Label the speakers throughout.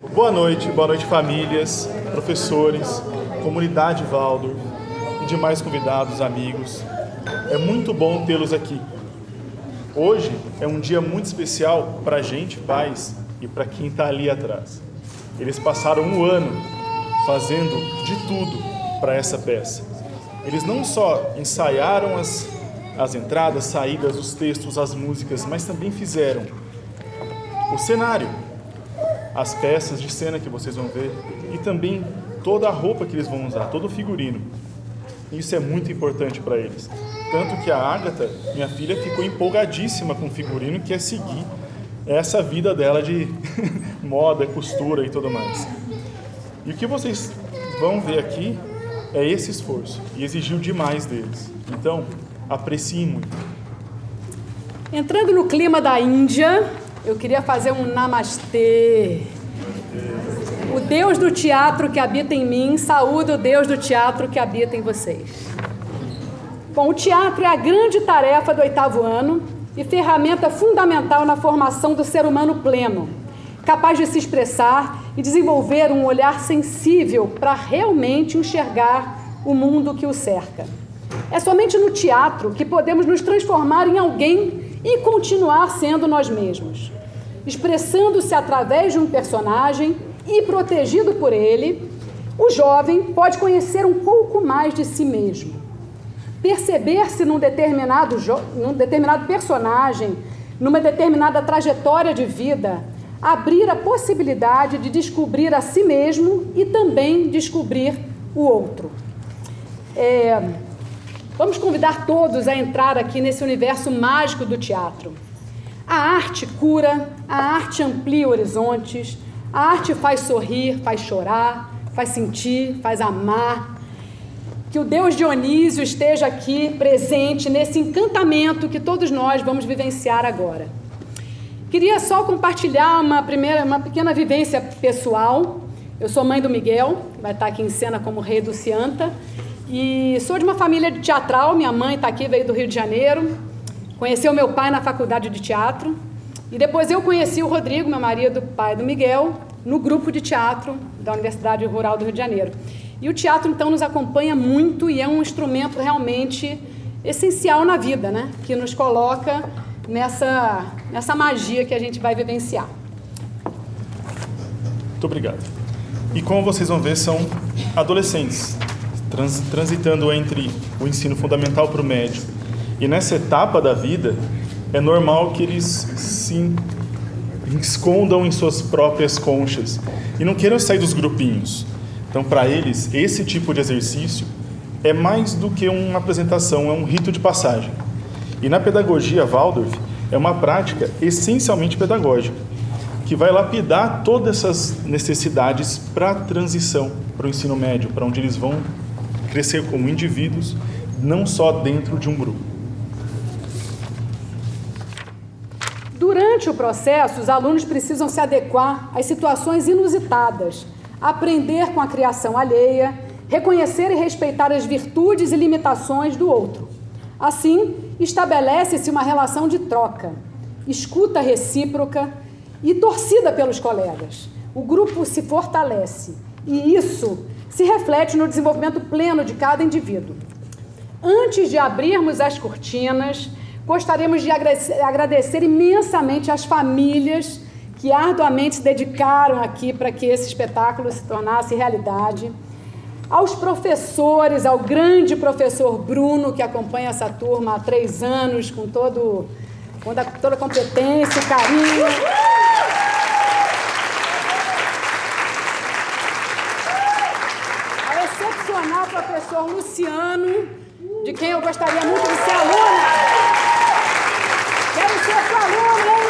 Speaker 1: Boa noite, boa noite famílias, professores, comunidade Valdo e demais convidados, amigos. É muito bom tê-los aqui. Hoje é um dia muito especial para a gente, pais, e para quem está ali atrás. Eles passaram um ano fazendo de tudo para essa peça. Eles não só ensaiaram as, as entradas, saídas, os textos, as músicas, mas também fizeram o cenário, as peças de cena que vocês vão ver e também toda a roupa que eles vão usar, todo o figurino. Isso é muito importante para eles. Tanto que a Agatha, minha filha, ficou empolgadíssima com o figurino, que é seguir essa vida dela de moda, costura e tudo mais. E o que vocês vão ver aqui é esse esforço e exigiu demais deles. Então, apreciem muito.
Speaker 2: Entrando no clima da Índia, eu queria fazer um namastê. O Deus do teatro que habita em mim, saúde o Deus do teatro que habita em vocês. Bom, o teatro é a grande tarefa do oitavo ano e ferramenta fundamental na formação do ser humano pleno, capaz de se expressar e desenvolver um olhar sensível para realmente enxergar o mundo que o cerca. É somente no teatro que podemos nos transformar em alguém e continuar sendo nós mesmos expressando-se através de um personagem e protegido por ele, o jovem pode conhecer um pouco mais de si mesmo. Perceber-se num determinado, num determinado personagem, numa determinada trajetória de vida, abrir a possibilidade de descobrir a si mesmo e também descobrir o outro. É, vamos convidar todos a entrar aqui nesse universo mágico do teatro. A arte cura, a arte amplia horizontes, a arte faz sorrir, faz chorar, faz sentir, faz amar. Que o Deus Dionísio esteja aqui presente nesse encantamento que todos nós vamos vivenciar agora. Queria só compartilhar uma primeira, uma pequena vivência pessoal. Eu sou mãe do Miguel, vai estar aqui em cena como rei do Cianta, e sou de uma família teatral. Minha mãe está aqui, veio do Rio de Janeiro, Conheceu meu pai na faculdade de teatro. E depois eu conheci o Rodrigo, meu marido, pai do Miguel, no grupo de teatro da Universidade Rural do Rio de Janeiro. E o teatro, então, nos acompanha muito e é um instrumento realmente essencial na vida, né? Que nos coloca nessa, nessa magia que a gente vai vivenciar.
Speaker 1: Muito obrigado. E como vocês vão ver, são adolescentes, trans, transitando entre o ensino fundamental para o médio e nessa etapa da vida, é normal que eles se escondam em suas próprias conchas e não queiram sair dos grupinhos. Então, para eles, esse tipo de exercício é mais do que uma apresentação, é um rito de passagem. E na pedagogia Waldorf, é uma prática essencialmente pedagógica, que vai lapidar todas essas necessidades para a transição para o ensino médio, para onde eles vão crescer como indivíduos, não só dentro de um grupo.
Speaker 2: Durante o processo, os alunos precisam se adequar às situações inusitadas, aprender com a criação alheia, reconhecer e respeitar as virtudes e limitações do outro. Assim, estabelece-se uma relação de troca, escuta recíproca e torcida pelos colegas. O grupo se fortalece e isso se reflete no desenvolvimento pleno de cada indivíduo. Antes de abrirmos as cortinas, Gostaríamos de agradecer imensamente às famílias que arduamente se dedicaram aqui para que esse espetáculo se tornasse realidade. Aos professores, ao grande professor Bruno, que acompanha essa turma há três anos, com todo, com toda a competência, carinho. Ao excepcional Luciano, de quem eu gostaria muito de ser aluna. Quero ser sua aluna, hein?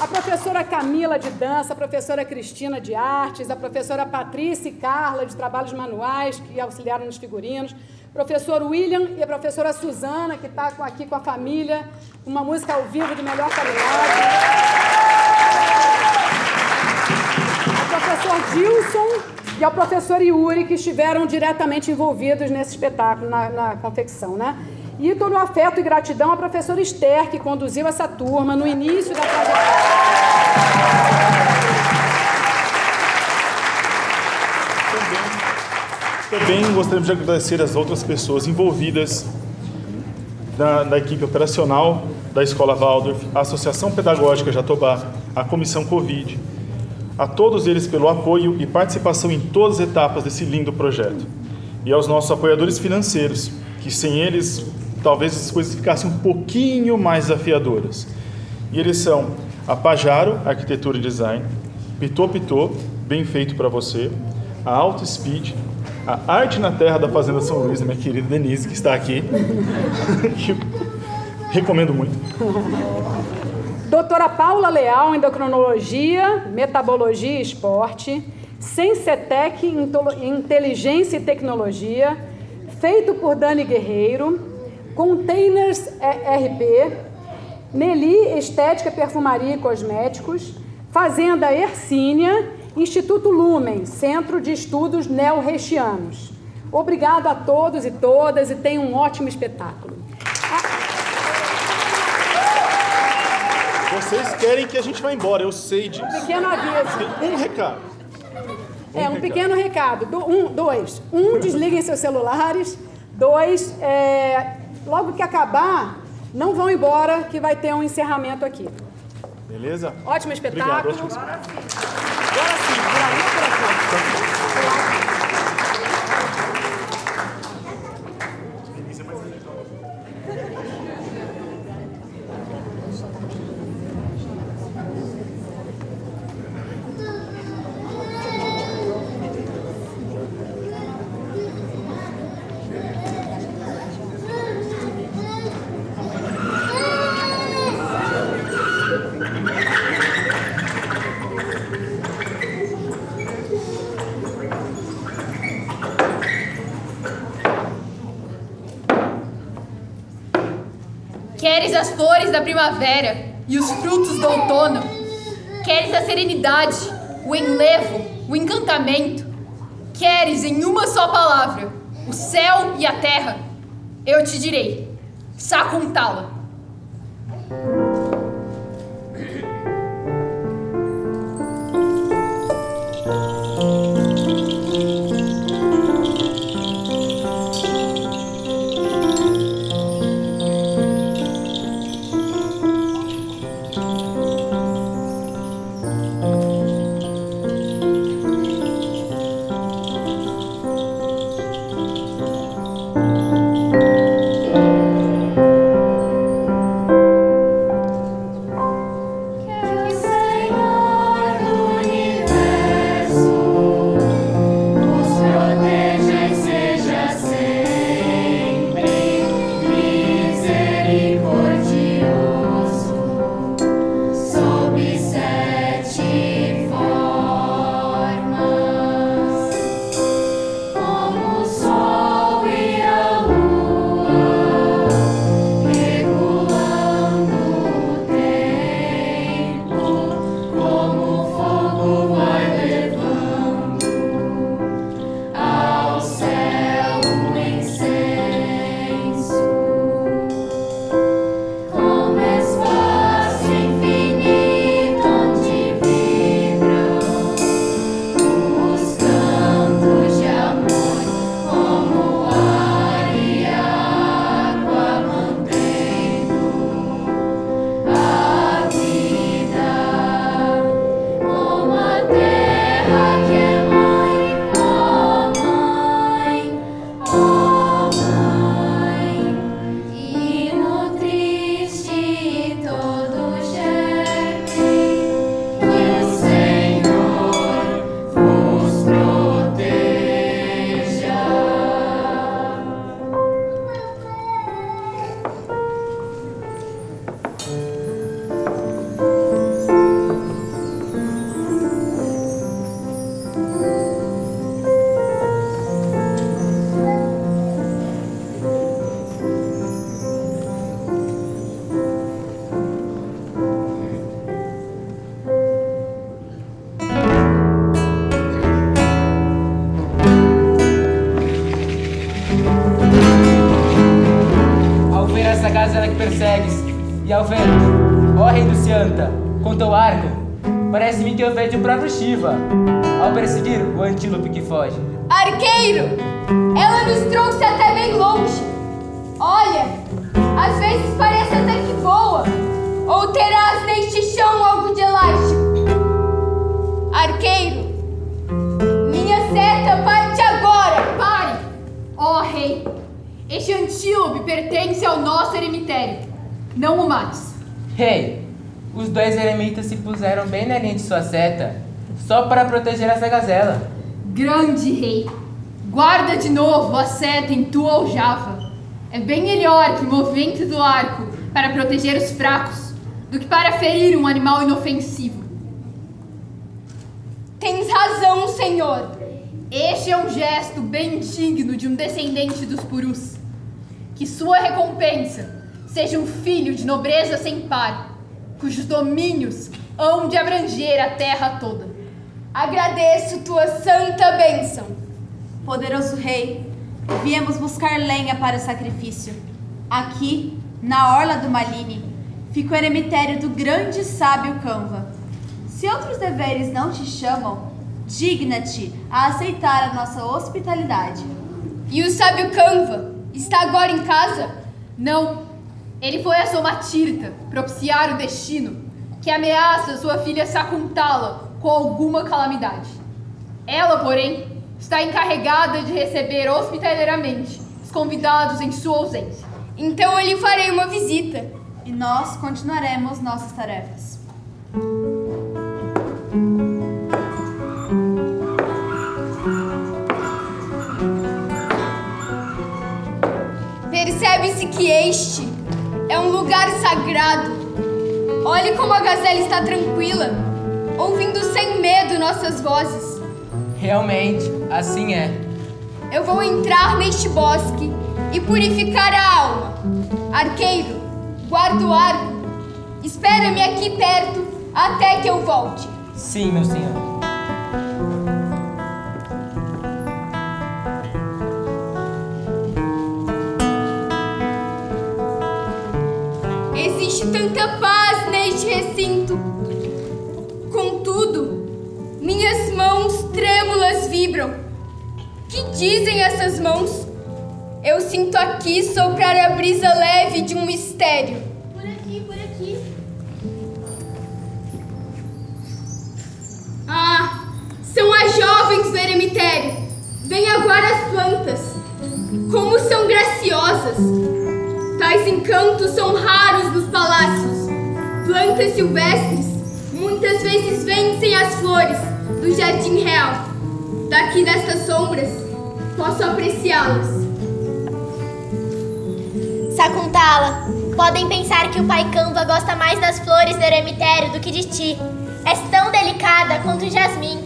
Speaker 2: A professora Camila de dança, a professora Cristina de artes, a professora Patrícia e Carla de trabalhos manuais, que auxiliaram nos figurinos, professor William e a professora Suzana, que está aqui com a família, uma música ao vivo de melhor qualidade. O professor Dilson e ao professor Yuri, que estiveram diretamente envolvidos nesse espetáculo, na, na confecção. Né? E todo o afeto e gratidão à professora Esther, que conduziu essa turma no início da trajetória.
Speaker 1: Também, também gostaríamos de agradecer as outras pessoas envolvidas da, da, equipe operacional da Escola Waldorf, a Associação Pedagógica Jatobá, a Comissão Covid, a todos eles pelo apoio e participação em todas as etapas desse lindo projeto. E aos nossos apoiadores financeiros, que sem eles talvez as coisas ficassem um pouquinho mais desafiadoras. E eles são a Pajaro Arquitetura e Design, Pitô Pitô, bem feito para você, a Auto Speed, a Arte na Terra da Fazenda São Luís, minha querida Denise, que está aqui. Recomendo muito.
Speaker 2: Doutora Paula Leal, endocrinologia, metabologia e esporte. Sensatec, inteligência e tecnologia. Feito por Dani Guerreiro. Containers RP. Nelly, estética, perfumaria e cosméticos. Fazenda Ercínia. Instituto Lumen, Centro de Estudos Neo-Reichianos. Obrigado a todos e todas e tenham um ótimo espetáculo.
Speaker 1: Vocês querem que a gente vá embora, eu sei disso.
Speaker 2: Um pequeno aviso.
Speaker 1: Um recado.
Speaker 2: Um é, um recado. pequeno recado. Do, um, dois. Um, desliguem seus celulares. Dois, é, logo que acabar, não vão embora, que vai ter um encerramento aqui.
Speaker 1: Beleza?
Speaker 2: Ótimo espetáculo. Obrigado, ótimo espetáculo.
Speaker 1: Agora sim, por aí ou por aqui?
Speaker 3: Queres as flores da primavera e os frutos do outono? Queres a serenidade, o enlevo, o encantamento? Queres, em uma só palavra, o céu e a terra? Eu te direi: Sakuntala.
Speaker 4: Shiva ao perseguir o antílope que foge.
Speaker 3: Arqueiro!
Speaker 5: Ela nos trouxe até bem longe. Olha, às vezes parece até que voa. Ou terás neste chão algo de elástico. Arqueiro, minha seta parte agora.
Speaker 6: Pare! Ó rei! Este antílope pertence ao nosso eremitério. Não o mates.
Speaker 7: Rei, os dois eremitas se puseram bem na linha de sua seta, só para proteger essa gazela.
Speaker 6: Grande rei! Guarda de novo a seta em tua aljava. É bem melhor que o movimento do arco para proteger os fracos do que para ferir um animal inofensivo.
Speaker 5: Tens razão, senhor.
Speaker 6: Este é um gesto bem digno de um descendente dos Purus. Que sua recompensa seja um filho de nobreza sem par, cujos domínios hão de abranger a terra toda.
Speaker 5: Agradeço tua santa bênção.
Speaker 8: Poderoso rei, viemos buscar lenha para o sacrifício. Aqui, na orla do Maline, fica o eremitério do grande sábio Canva. Se outros deveres não te chamam, digna-te a aceitar a nossa hospitalidade.
Speaker 5: E o sábio Canva está agora em casa?
Speaker 6: Não, ele foi a Somatirta propiciar o destino que ameaça sua filha Sakuntala com alguma calamidade. Ela, porém, está encarregada de receber hospitaleiramente os convidados em sua ausência.
Speaker 5: Então eu lhe farei uma visita.
Speaker 8: E nós continuaremos nossas tarefas.
Speaker 5: Percebe-se que este é um lugar sagrado. Olhe como a gazela está tranquila, ouvindo sem medo nossas vozes.
Speaker 7: Realmente, assim é.
Speaker 5: Eu vou entrar neste bosque e purificar a alma. Arqueiro, guarda o arco. Espera-me aqui perto até que eu volte.
Speaker 7: Sim, meu senhor.
Speaker 5: Existe tanta paz neste recinto. Minhas mãos trêmulas vibram. Que dizem essas mãos? Eu sinto aqui soprar a brisa leve de um mistério.
Speaker 9: Por aqui, por aqui.
Speaker 5: Ah, são as jovens do eremitério. Vem agora as plantas. Como são graciosas. Tais encantos são raros nos palácios. Plantas silvestres muitas vezes vencem as flores do jardim real. Daqui destas sombras posso apreciá-las.
Speaker 9: Sakuntala, podem pensar que o pai Canva gosta mais das flores do eremitério do que de ti. És tão delicada quanto o jasmim.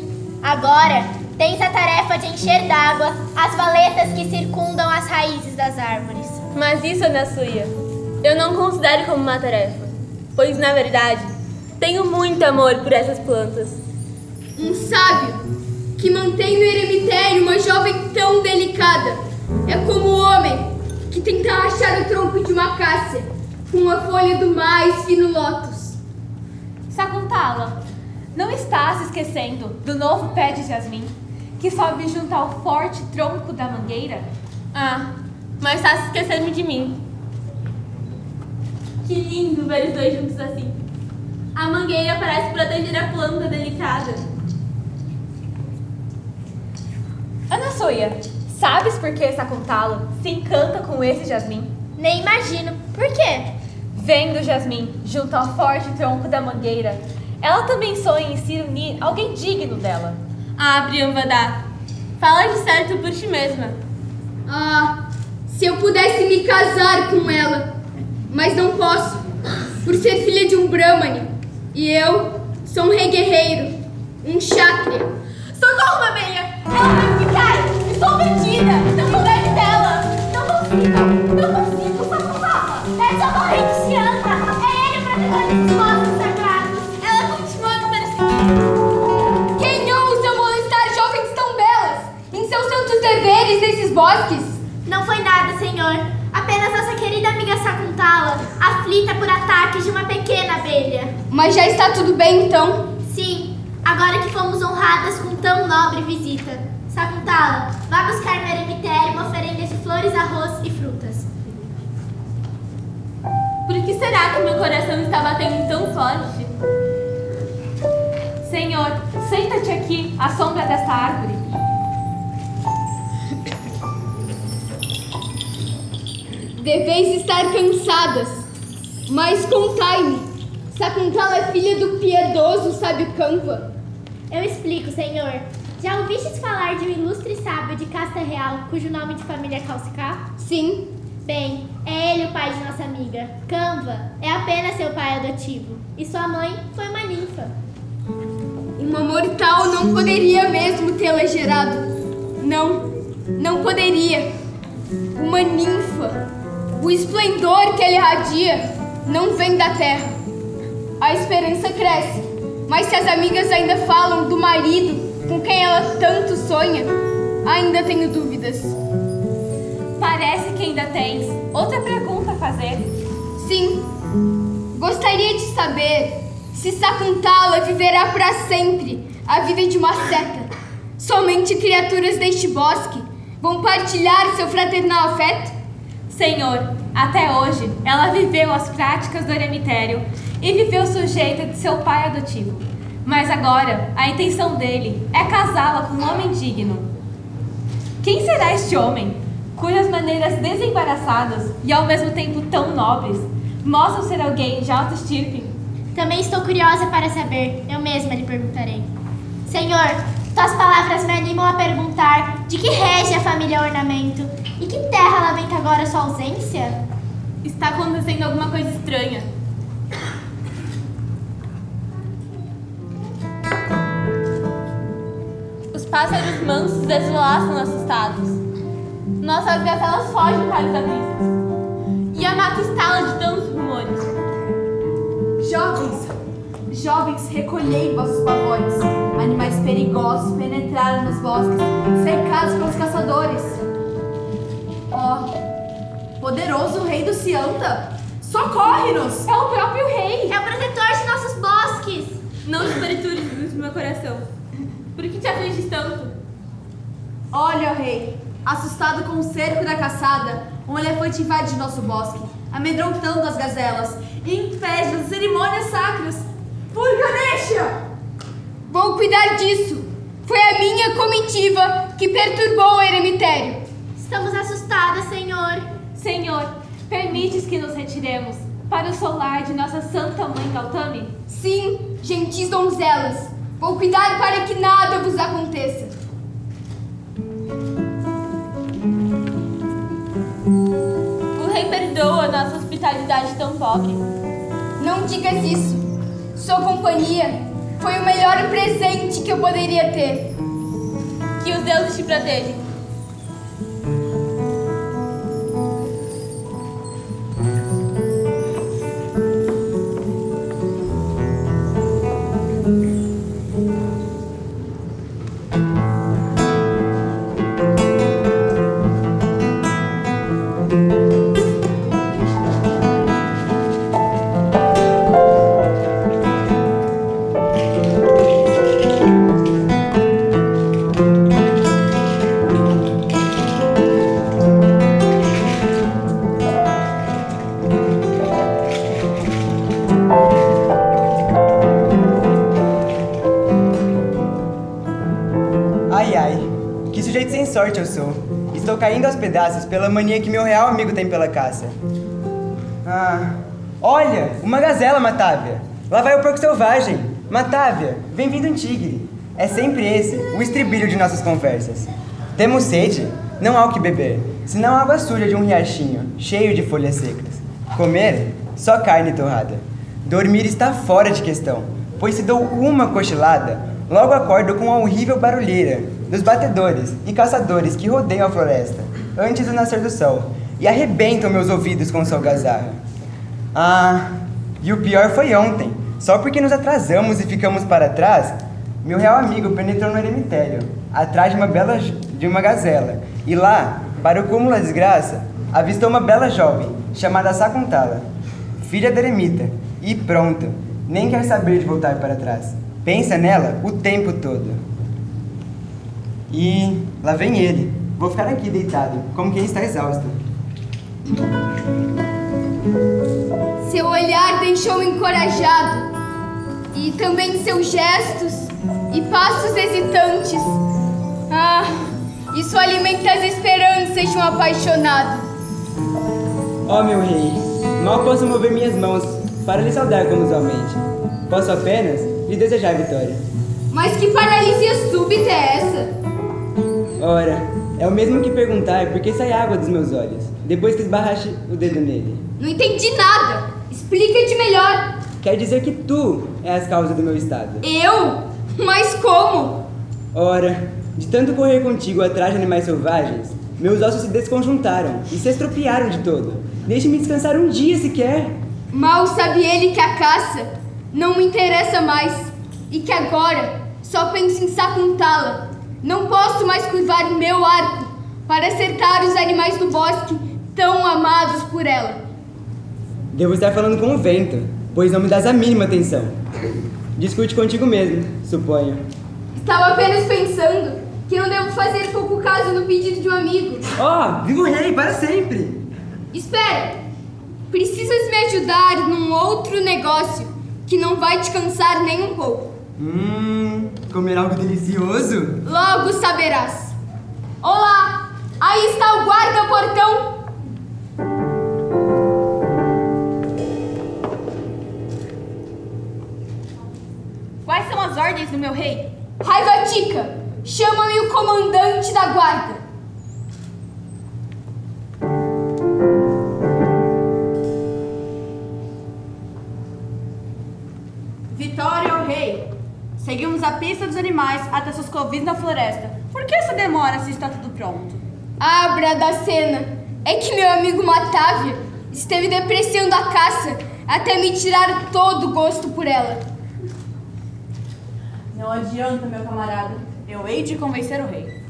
Speaker 9: Agora, tens a tarefa de encher d'água as valetas que circundam as raízes das árvores.
Speaker 10: Mas isso, Ana Suia, eu não considero como uma tarefa, pois na verdade tenho muito amor por essas plantas.
Speaker 5: Um sábio que mantém no eremitério uma jovem tão delicada é como o homem que tenta achar o tronco de uma cássia com a folha do mais fino lótus.
Speaker 8: Sakuntala, não está se esquecendo do novo pé de jasmim que sobe junto ao forte tronco da mangueira?
Speaker 10: Ah, mas está se esquecendo de mim. Que lindo ver os dois juntos assim. A mangueira parece proteger a planta delicada.
Speaker 8: Ana Soia, sabes por que Sakuntala se encanta com esse jasmim?
Speaker 9: Nem imagino. Por quê?
Speaker 8: Vendo o jasmim junto ao forte tronco da mangueira, ela também sonha em se unir a alguém digno dela.
Speaker 10: Ah, Priyanvada, fala de certo por ti mesma.
Speaker 5: Ah, se eu pudesse me casar com ela, mas não posso, por ser filha de um Brahmane. E eu sou um rei guerreiro, um Kshatriya.
Speaker 8: Socorro, Mameia! Ela vai ficar! Estou perdida! Não leve dela! Não consigo! Não consigo! Sakuntala!
Speaker 9: É sua corrente se anda! É ele o protetor desses bosques sagrados!
Speaker 8: Ela continua me perseguindo!
Speaker 5: Quem ousa molestar jovens tão belas em seus santos deveres nesses bosques?
Speaker 9: Não foi nada, senhor. Apenas nossa querida amiga Sakuntala, aflita por ataques de uma pequena abelha.
Speaker 5: Mas já está tudo bem então?
Speaker 9: Sim, agora que fomos honradas com tão nobre visita. Sakuntala, vá buscar no eremitério uma oferenda de flores, arroz e frutas.
Speaker 10: Por que será que meu coração está batendo tão forte?
Speaker 3: Senhor, senta-te aqui, à sombra desta árvore.
Speaker 5: Deveis estar cansadas, mas contai-me. Sakuntala é filha do piedoso sábio Kanva.
Speaker 9: Eu explico, senhor. Já ouvistes falar de um ilustre sábio de casta real, cujo nome de família é Calcicar?
Speaker 5: Sim.
Speaker 9: Bem, é ele o pai de nossa amiga. Canva é apenas seu pai adotivo. E sua mãe foi uma ninfa.
Speaker 5: Uma mortal não poderia mesmo tê-la gerado. Não, não poderia. Uma ninfa. O esplendor que ela irradia não vem da terra. A esperança cresce, mas se as amigas ainda falam do marido com quem ela tanto sonha, ainda tenho dúvidas.
Speaker 3: Parece que ainda tens outra pergunta a fazer.
Speaker 5: Sim, gostaria de saber se Sakuntala viverá para sempre a vida de uma seta. Somente criaturas deste bosque vão partilhar seu fraternal afeto?
Speaker 3: Senhor, até hoje ela viveu as práticas do eremitério e viveu sujeita de seu pai adotivo. Mas agora a intenção dele é casá-la com um homem digno. Quem será este homem, cujas maneiras desembaraçadas e ao mesmo tempo tão nobres mostram ser alguém de alta estirpe?
Speaker 9: Também estou curiosa para saber. Eu mesma lhe perguntarei. Senhor, tuas palavras me animam a perguntar de que rege a família Ornamento e que terra lamenta agora sua ausência?
Speaker 10: Está acontecendo alguma coisa estranha. Pássaros mansos desolaçam assustados. Nossas gazelas fogem para os abismos. E a mata estala de tantos rumores.
Speaker 8: Jovens, jovens, recolhei vossos pavores. Animais perigosos penetraram nos bosques, cercados pelos caçadores. Ó, poderoso rei do Cianta, socorre-nos!
Speaker 10: É o próprio rei!
Speaker 9: É o protetor de nossos bosques!
Speaker 10: Não despertures do meu coração. Por que te afliges tanto?
Speaker 8: Olha, rei, assustado com o cerco da caçada, um elefante invade nosso bosque, amedrontando as gazelas e impede as cerimônias sacras. Por Ganesha!
Speaker 5: Vou cuidar disso. Foi a minha comitiva que perturbou o eremitério.
Speaker 9: Estamos assustadas, Senhor.
Speaker 3: Senhor, permites que nos retiremos para o solar de nossa Santa Mãe Gautami?
Speaker 5: Sim, gentis donzelas. Vou cuidar para que nada vos aconteça.
Speaker 10: O rei perdoa nossa hospitalidade tão pobre.
Speaker 5: Não digas isso. Sua companhia foi o melhor presente que eu poderia ter.
Speaker 10: Que os deuses te protejam.
Speaker 11: Pedaços pela mania que meu real amigo tem pela caça. Ah, olha, uma gazela, Matávia. Lá vai o porco selvagem. Matávia, vem vindo um tigre. É sempre esse, o estribilho de nossas conversas. Temos sede? Não há o que beber, senão água suja de um riachinho, cheio de folhas secas. Comer? Só carne torrada. Dormir está fora de questão, pois se dou uma cochilada, logo acordo com a horrível barulheira dos batedores e caçadores que rodeiam a floresta antes do nascer do sol e arrebentam meus ouvidos com sua algazarra. Ah, e o pior foi ontem. Só porque nos atrasamos e ficamos para trás, meu real amigo penetrou no eremitério, atrás de uma bela de uma gazela, e lá, para o cúmulo da desgraça, avistou uma bela jovem chamada Sakuntala, filha da eremita, e pronto, nem quer saber de voltar para trás. Pensa nela o tempo todo. E lá vem ele. Vou ficar aqui deitado, como quem está exausto.
Speaker 5: Seu olhar deixou encorajado, e também seus gestos e passos hesitantes. Ah, isso alimenta as esperanças de um apaixonado.
Speaker 11: Ó meu rei, mal posso mover minhas mãos para lhe saudar como usualmente. Posso apenas lhe desejar vitória.
Speaker 5: Mas que paralisia súbita é essa?
Speaker 11: Ora, é o mesmo que perguntar por que sai água dos meus olhos, depois que esbarraste o dedo nele.
Speaker 5: Não entendi nada. Explica-te melhor.
Speaker 11: Quer dizer que tu és a causa do meu estado.
Speaker 5: Eu? Mas como?
Speaker 11: Ora, de tanto correr contigo atrás de animais selvagens, meus ossos se desconjuntaram e se estropiaram de todo. Deixe-me descansar um dia sequer.
Speaker 5: Mal sabe ele que a caça não me interessa mais e que agora só penso em sacuntá-la. Não posso mais curvar meu arco para acertar os animais do bosque tão amados por ela.
Speaker 11: Devo estar falando com o vento, pois não me dás a mínima atenção. Discute contigo mesmo, suponho.
Speaker 5: Estava apenas pensando que não devo fazer pouco caso no pedido de um amigo.
Speaker 11: Oh, viva o rei para sempre!
Speaker 5: Espera! Precisas me ajudar num outro negócio que não vai te cansar nem um pouco.
Speaker 11: Hum, comer algo delicioso?
Speaker 5: Logo saberás. Olá! Aí está o guarda-portão
Speaker 8: Quais são as ordens do meu rei?
Speaker 5: Raiva Tica, chama-me o comandante da guarda.
Speaker 8: Seguimos a pista dos animais até seus covis na floresta. Por que essa demora se está tudo pronto?
Speaker 5: Abra da cena. É que meu amigo Matávia esteve depreciando a caça até me tirar todo o gosto por ela.
Speaker 8: Não adianta, meu camarada. Eu hei de convencer o rei.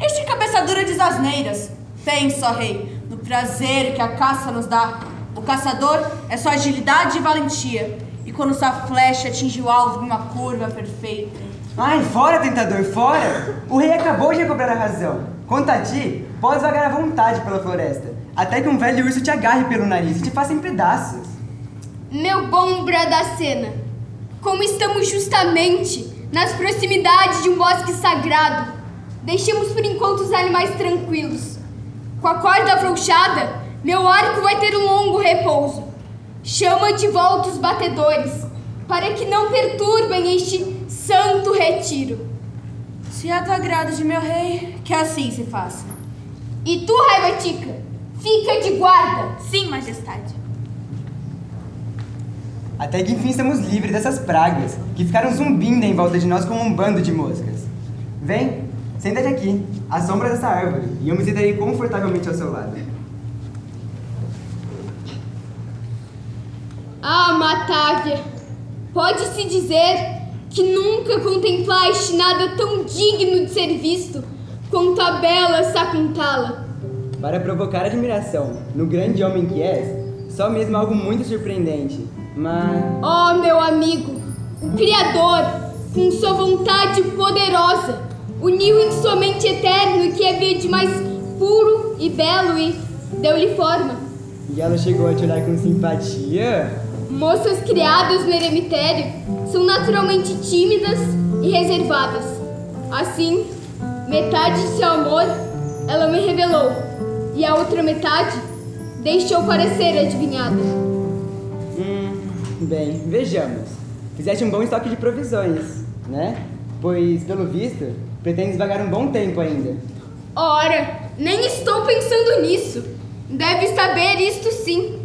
Speaker 8: Este cabeçadura de asneiras. Pensa, ó rei, no prazer que a caça nos dá. O caçador é só agilidade e valentia. E quando sua flecha atinge o alvo em uma curva perfeita.
Speaker 11: Ai, fora, tentador, fora! O rei acabou de recobrar a razão. Quanto a ti, podes vagar à vontade pela floresta, até que um velho urso te agarre pelo nariz e te faça em pedaços.
Speaker 5: Meu bom Bradacena, como estamos justamente nas proximidades de um bosque sagrado, deixemos por enquanto os animais tranquilos. Com a corda afrouxada, meu arco vai ter um longo repouso. Chama de volta os batedores, para que não perturbem este santo retiro.
Speaker 8: Se é do agrado de meu rei, que assim se faça.
Speaker 5: E tu, Raivatica, fica de guarda.
Speaker 8: Sim, majestade.
Speaker 11: Até que enfim estamos livres dessas pragas que ficaram zumbindo em volta de nós como um bando de moscas. Vem, senta-te aqui, à sombra dessa árvore, e eu me sentarei confortavelmente ao seu lado.
Speaker 5: Ah, Matávia, pode-se dizer que nunca contemplaste nada tão digno de ser visto quanto a bela Sakuntala.
Speaker 11: Para provocar admiração no grande homem que és, só mesmo algo muito surpreendente, mas...
Speaker 5: Oh, meu amigo, o Criador, com sua vontade poderosa, uniu em sua mente eterno o que havia de mais puro e belo e deu-lhe forma.
Speaker 11: E ela chegou a te olhar com simpatia?
Speaker 5: Moças criadas no eremitério são naturalmente tímidas e reservadas. Assim, metade de seu amor ela me revelou, e a outra metade deixou para ser adivinhada.
Speaker 11: Hum, bem, vejamos. Fizeste um bom estoque de provisões, né? Pois, pelo visto, pretendes vagar um bom tempo ainda.
Speaker 5: Ora, nem estou pensando nisso. Deves saber isto sim,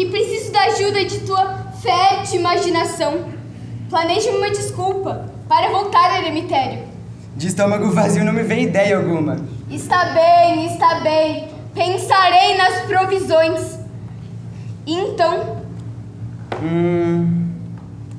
Speaker 5: que preciso da ajuda de tua fértil imaginação. Planeje uma desculpa para voltar ao eremitério.
Speaker 11: De estômago vazio não me vem ideia alguma.
Speaker 5: Está bem, está bem. Pensarei nas provisões. Então,
Speaker 11: Hum.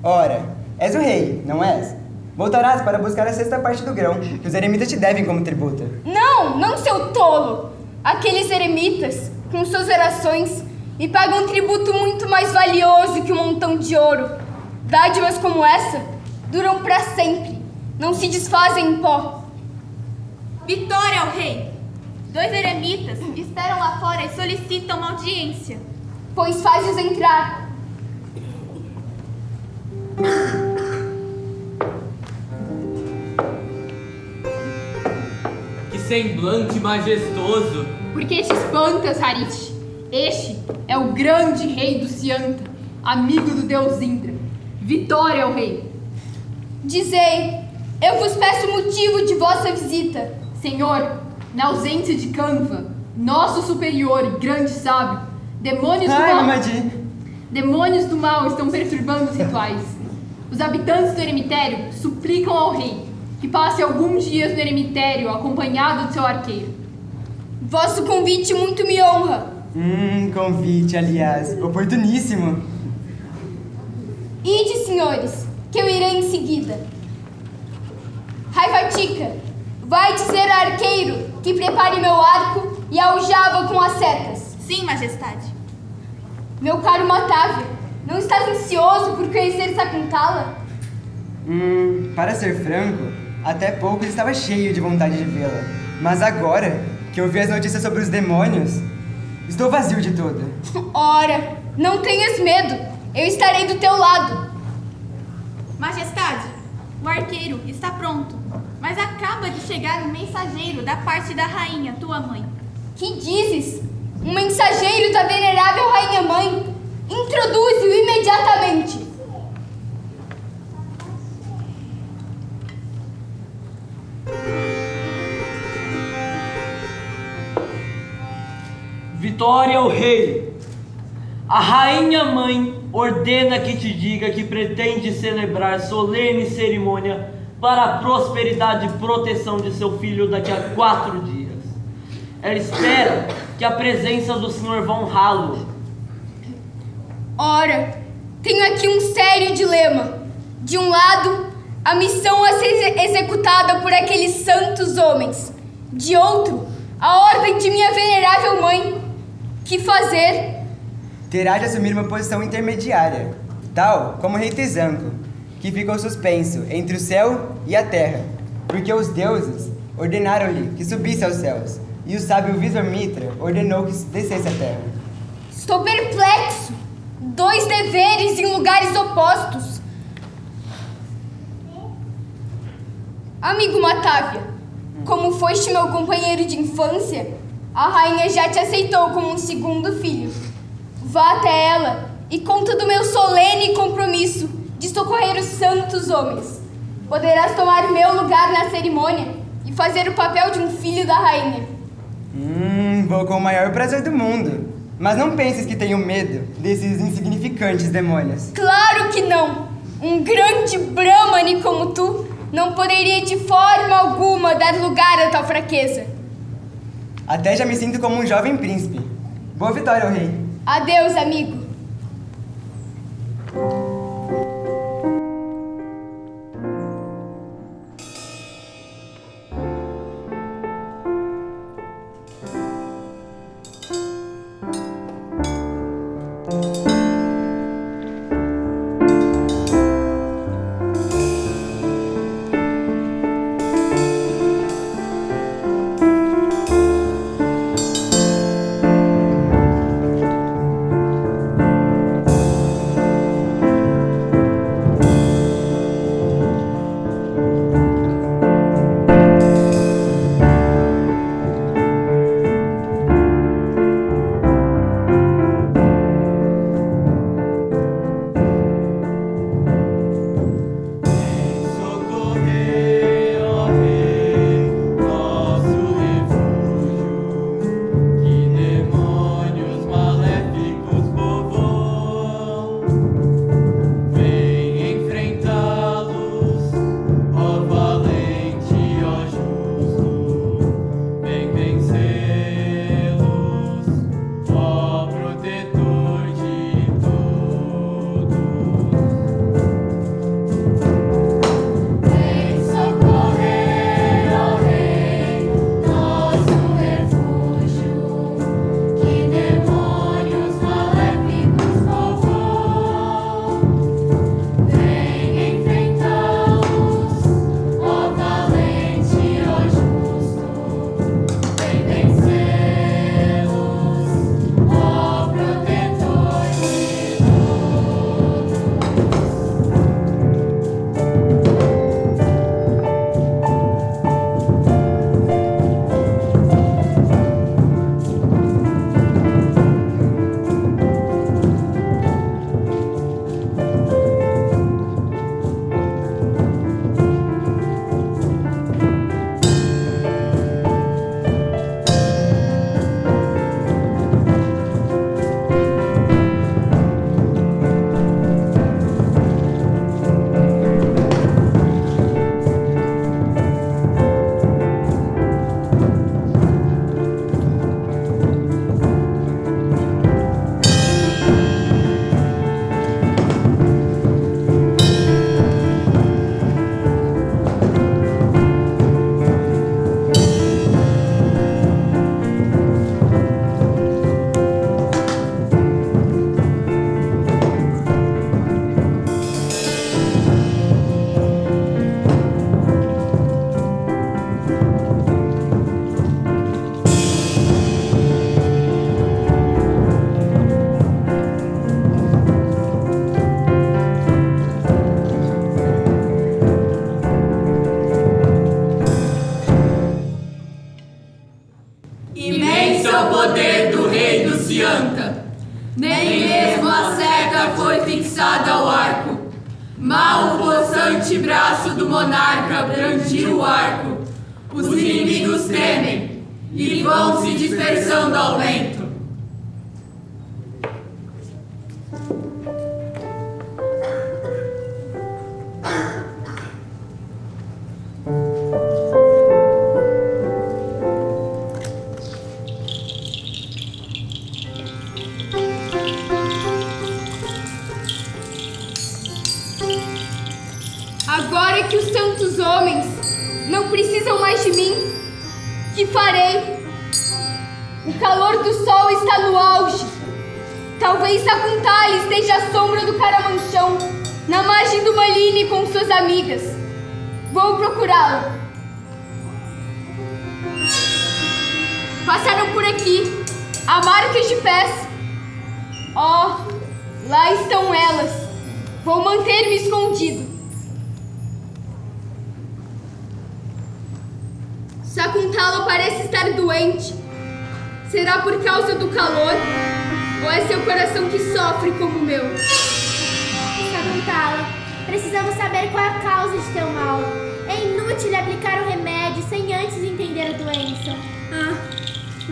Speaker 11: Ora, és o rei, não és? Voltarás para buscar a sexta parte do grão, que os eremitas te devem como tributo.
Speaker 5: não, não seu tolo. Aqueles eremitas, com suas orações, me pagam um tributo muito mais valioso que um montão de ouro. Dádivas como essa duram para sempre, não se desfazem em pó.
Speaker 8: Vitória ao rei! Dois eremitas esperam lá fora e solicitam uma audiência.
Speaker 5: Pois faz-os entrar.
Speaker 12: Que semblante majestoso!
Speaker 6: Por que te espantas, Harit? Este é o grande rei do Cianta, amigo do deus Indra. Vitória ao rei!
Speaker 5: Dizei, eu vos peço o motivo de vossa visita.
Speaker 6: Senhor, na ausência de Canva, nosso superior e grande sábio, demônios do
Speaker 11: Ai,
Speaker 6: mal.
Speaker 11: Mamadi.
Speaker 6: Demônios do mal estão perturbando os rituais. Os habitantes do eremitério suplicam ao rei que passe alguns dias no eremitério acompanhado de seu arqueiro.
Speaker 5: Vosso convite muito me honra.
Speaker 11: Hum, convite, aliás. Oportuníssimo.
Speaker 5: Ide, senhores, que eu irei em seguida. Raivatica, vai dizer ao arqueiro que prepare meu arco e a aljava com as setas.
Speaker 8: Sim, majestade.
Speaker 5: Meu caro Matávia, não estás ansioso por conhecer Sakuntala?
Speaker 11: Hum, para ser franco, até pouco estava cheio de vontade de vê-la. Mas agora que eu vi as notícias sobre os demônios, estou vazio de todo.
Speaker 5: Ora, não tenhas medo, eu estarei do teu lado.
Speaker 8: Majestade, o arqueiro está pronto, mas acaba de chegar um mensageiro da parte da rainha, tua mãe.
Speaker 5: Que dizes? Um mensageiro da venerável rainha mãe? Introduze-o imediatamente.
Speaker 12: Vitória ao rei! A rainha mãe ordena que te diga que pretende celebrar solene cerimônia para a prosperidade e proteção de seu filho daqui a quatro dias. Ela espera que a presença do Senhor vá honrá-lo.
Speaker 5: Ora, tenho aqui um sério dilema. De um lado, a missão a ser exe- executada por aqueles santos homens. De outro, a ordem de minha venerável mãe. Que fazer?
Speaker 11: Terá de assumir uma posição intermediária, tal como o rei Tesanco, que ficou suspenso entre o céu e a terra, porque os deuses ordenaram-lhe que subisse aos céus, e o sábio Visvamitra ordenou que descesse à terra.
Speaker 5: Estou perplexo. Dois deveres em lugares opostos. Amigo Matávia, como foste meu companheiro de infância, a rainha já te aceitou como um segundo filho. Vá até ela e conta do meu solene compromisso de socorrer os santos homens. Poderás tomar meu lugar na cerimônia e fazer o papel de um filho da rainha.
Speaker 11: Hum, vou com o maior prazer do mundo. Mas não penses que tenho medo desses insignificantes demônios.
Speaker 5: Claro que não! Um grande Brahmane como tu não poderia de forma alguma dar lugar a tal fraqueza.
Speaker 11: Até já me sinto como um jovem príncipe. Boa vitória, rei.
Speaker 5: Adeus, amigo.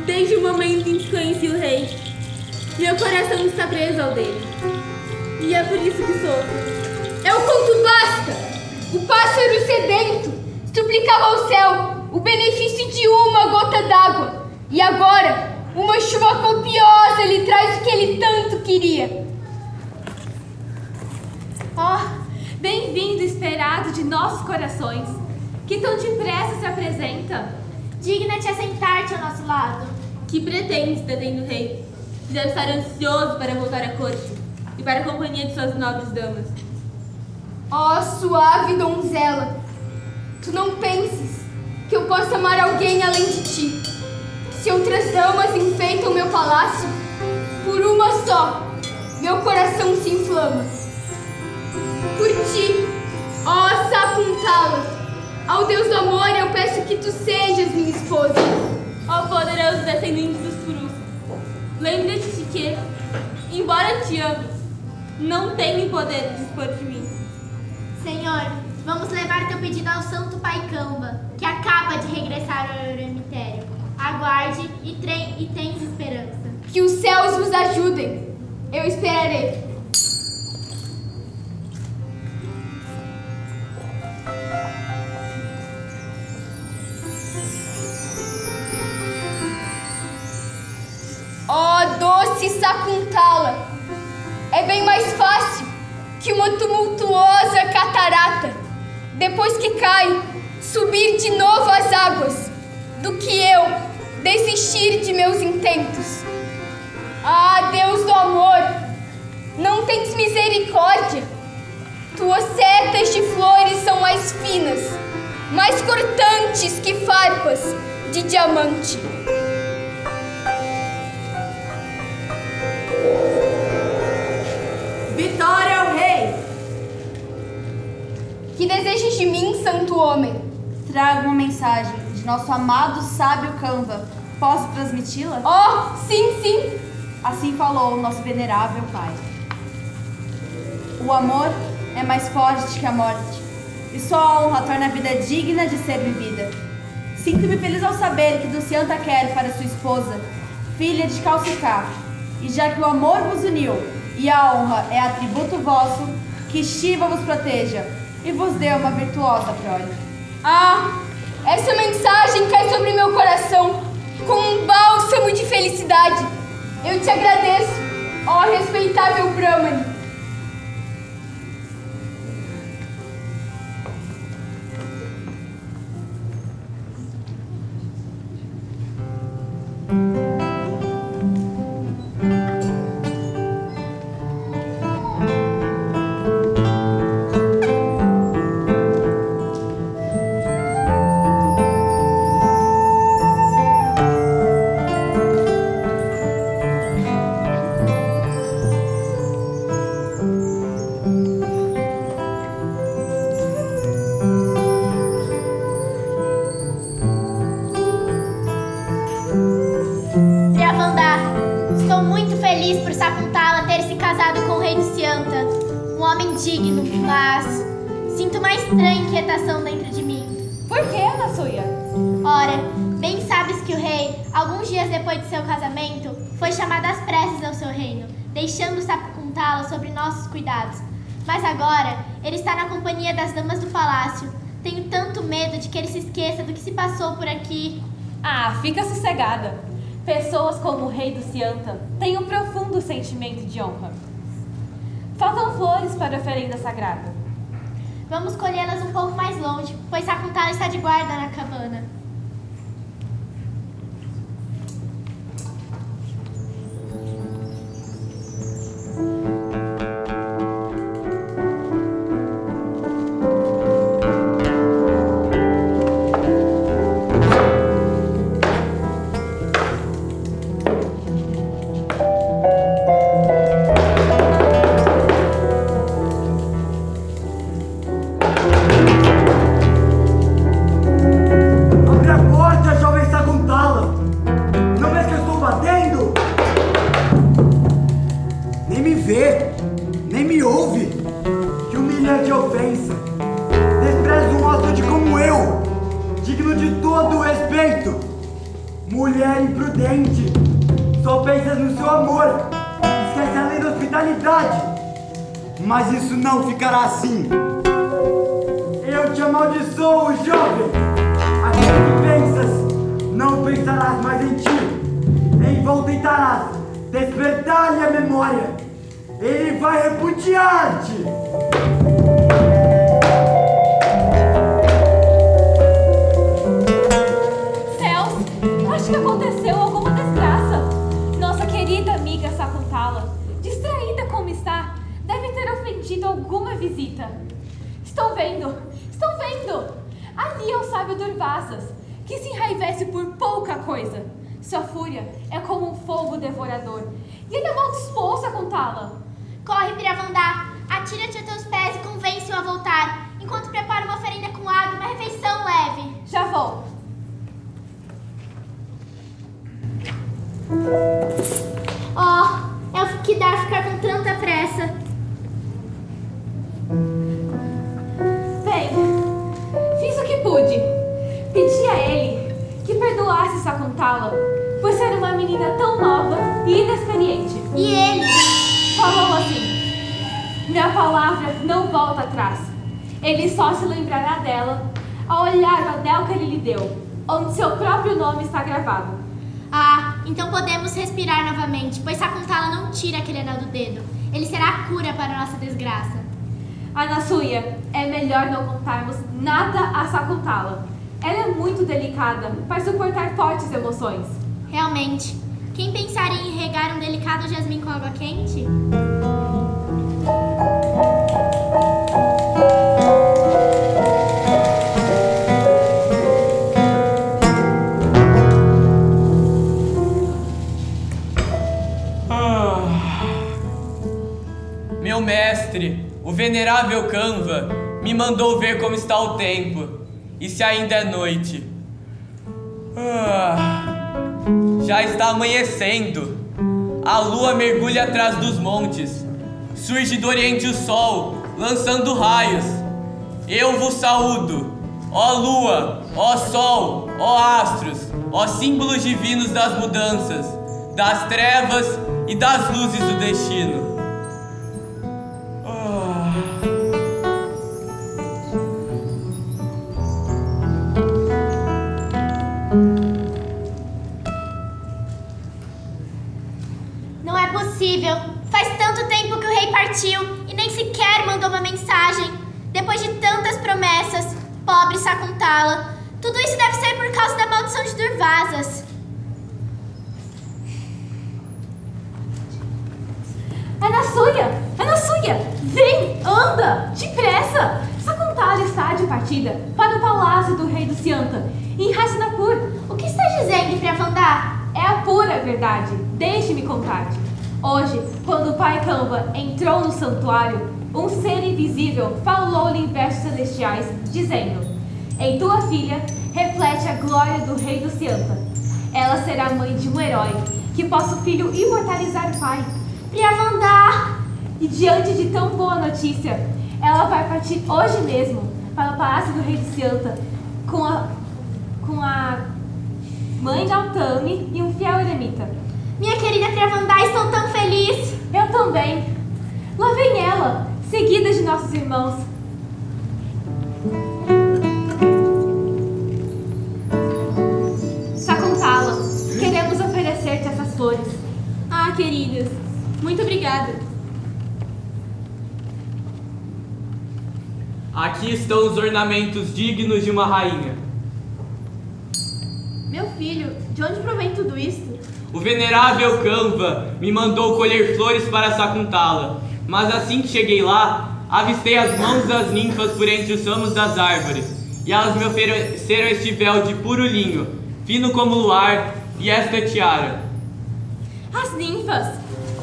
Speaker 10: Desde o momento em que conheci o rei, meu coração está preso ao dele. E é por isso que sofro.
Speaker 5: É o conto basta! O pássaro sedento suplicava ao céu o benefício de uma gota d'água. E agora, uma chuva copiosa lhe traz o que ele tanto queria.
Speaker 3: Oh, bem-vindo esperado de nossos corações, que tão depressa se apresenta.
Speaker 9: Digna-te a sentar-te ao nosso lado.
Speaker 10: Que pretendes, detendo rei? Deve estar ansioso para voltar à corte e para a companhia de suas nobres damas.
Speaker 5: Ó oh, suave donzela, tu não penses que eu possa amar alguém além de ti. Se outras damas enfeitam meu palácio, por uma só, meu coração se inflama. Por ti, ó oh, Sakuntala, ao Deus do amor eu peço que tu sejas minha esposa.
Speaker 10: Ó oh, poderoso descendente dos Purus, lembre-te de que, embora te ame, não tenho poder de dispor de mim.
Speaker 9: Senhor, vamos levar teu pedido ao Santo Pai Camba, que acaba de regressar ao eremitério. Aguarde e, e tens esperança.
Speaker 5: Que os céus vos ajudem. Eu esperarei. Doce Sakuntala, é bem mais fácil que uma tumultuosa catarata, depois que cai, subir de novo as águas, do que eu desistir de meus intentos. Ah, Deus do amor, não tens misericórdia. Tuas setas de flores são mais finas, mais cortantes que farpas de diamante.
Speaker 8: Vitória ao rei!
Speaker 5: Que desejas de mim, santo homem?
Speaker 8: Trago uma mensagem de nosso amado sábio Canva. Posso transmiti-la?
Speaker 5: Oh, sim, sim!
Speaker 8: Assim falou o nosso venerável pai. O amor é mais forte que a morte, e só a honra torna a vida digna de ser vivida. Sinto-me feliz ao saber que Ducianta quer para sua esposa, filha de Calcicá, e já que o amor vos uniu e a honra é atributo vosso, que Shiva vos proteja e vos dê uma virtuosa prole.
Speaker 5: Ah, essa mensagem cai sobre meu coração como um bálsamo de felicidade. Eu te agradeço, ó respeitável Brahmani.
Speaker 6: Pessoas como o rei do Cianta têm um profundo sentimento de honra. Faltam flores para a oferenda sagrada.
Speaker 9: Vamos colhê-las um pouco mais longe, pois Sakuntala está de guarda na cabana.
Speaker 13: Só pensas no seu amor, esquece a lei da hospitalidade. Mas isso não ficará assim. Eu te amaldiçoo, jovem! Aquilo que pensas, não pensarás mais em ti. Em vão tentarás despertar-lhe a memória. Ele vai repudiar-te.
Speaker 6: Acho que aconteceu alguma visita. Estou vendo, estou vendo! Ali é o sábio Durvasas, que se enraivece por pouca coisa. Sua fúria é como um fogo devorador. E ele amaldiçoou Sakuntala.
Speaker 9: Corre, Piravandá, atira-te a teus pés e convence-o a voltar, enquanto prepara uma oferenda com água e uma refeição leve.
Speaker 6: Já vou.
Speaker 9: Oh, é o que dá ficar com tanta pressa.
Speaker 6: Bem, fiz o que pude. Pedi a ele que perdoasse Sakuntala por ser uma menina tão nova e inexperiente.
Speaker 9: E ele?
Speaker 6: Falou assim: Minha palavra não volta atrás. Ele só se lembrará dela ao olhar o anel que ele lhe deu, onde seu próprio nome está gravado.
Speaker 9: Ah, então podemos respirar novamente, pois Sakuntala não tira aquele anel do dedo. Ele será a cura para a nossa desgraça.
Speaker 6: Anassuya, é melhor não contarmos nada a Sakuntala. Ela é muito delicada para suportar fortes emoções.
Speaker 9: Realmente. Quem pensaria em regar um delicado jasmim com água quente?
Speaker 7: Venerável Canva, me mandou ver como está o tempo e se ainda é noite. Ah, já está amanhecendo. A lua mergulha atrás dos montes. Surge do oriente o sol, lançando raios. Eu vos saúdo, ó lua, ó sol, ó astros, ó símbolos divinos das mudanças, das trevas e das luzes do destino.
Speaker 6: Glória do rei do Cianta. Ela será mãe de um herói que possa o filho imortalizar o pai.
Speaker 9: Piravandá!
Speaker 3: E diante de tão boa notícia, ela vai partir hoje mesmo para o palácio do rei de Cianta com a, com a mãe de Altame e um fiel eremita.
Speaker 9: Minha querida Travandá, estou tão feliz!
Speaker 3: Eu também. Lá vem ela, seguida de nossos irmãos.
Speaker 7: Aqui estão os ornamentos dignos de uma rainha.
Speaker 10: Meu filho, de onde provém tudo isto?
Speaker 7: O venerável Canva me mandou colher flores para Sakuntala, mas assim que cheguei lá, avistei as mãos das ninfas por entre os ramos das árvores, e elas me ofereceram este véu de puro linho, fino como luar, e esta tiara.
Speaker 3: As ninfas,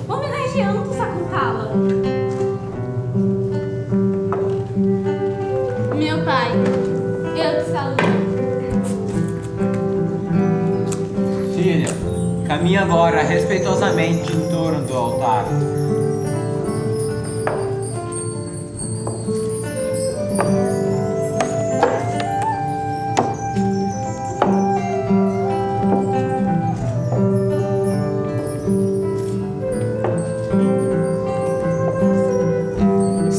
Speaker 3: homenageando Sakuntala.
Speaker 10: Pai, eu te saúdo.
Speaker 14: Filha, caminha agora respeitosamente em torno do altar.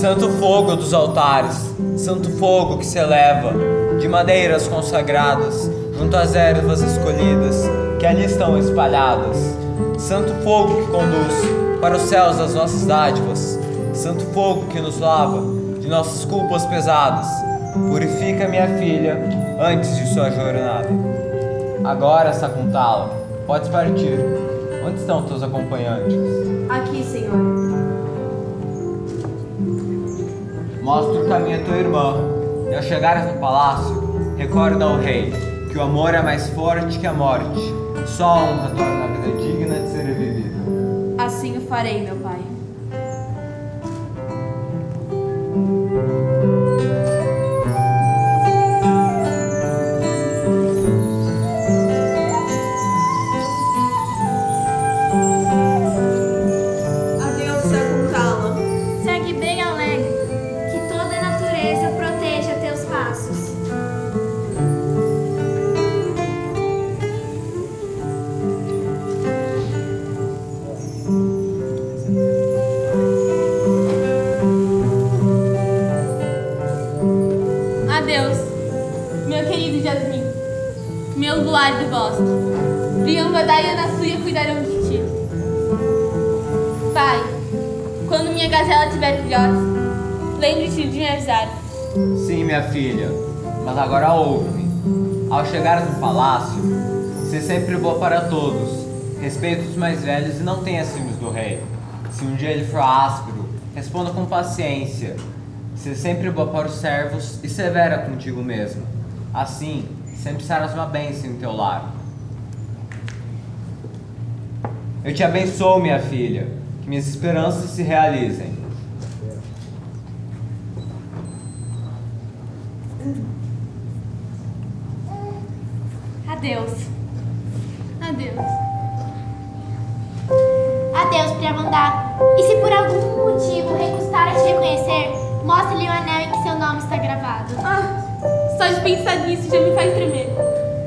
Speaker 14: Santo fogo dos altares, santo fogo que se eleva de madeiras consagradas junto às ervas escolhidas que ali estão espalhadas. Santo fogo que conduz para os céus as nossas dádivas, santo fogo que nos lava de nossas culpas pesadas. Purifica minha filha antes de sua jornada. Agora, Sakuntala, podes partir. Onde estão teus acompanhantes?
Speaker 8: Aqui, Senhor.
Speaker 14: Mostra o caminho à tua irmã. E ao chegares no palácio, recorda ao rei que o amor é mais forte que a morte. Só a honra torna a vida digna de ser vivida.
Speaker 8: Assim o farei, meu pai.
Speaker 14: Filha, mas agora ouve-me. Ao chegares no palácio, seja sempre boa para todos. Respeite os mais velhos e não tenha ciúmes do rei. Se um dia ele for áspero, responda com paciência. Seja sempre boa para os servos e severa contigo mesmo. Assim, sempre serás uma bênção em teu lar. Eu te abençoo, minha filha, que minhas esperanças se realizem.
Speaker 3: Adeus.
Speaker 10: Adeus.
Speaker 9: Adeus, Priamandá. E se por algum motivo recustar a te reconhecer, mostre-lhe o anel em que seu nome está gravado.
Speaker 10: Ah, só de pensar nisso já me faz tremer.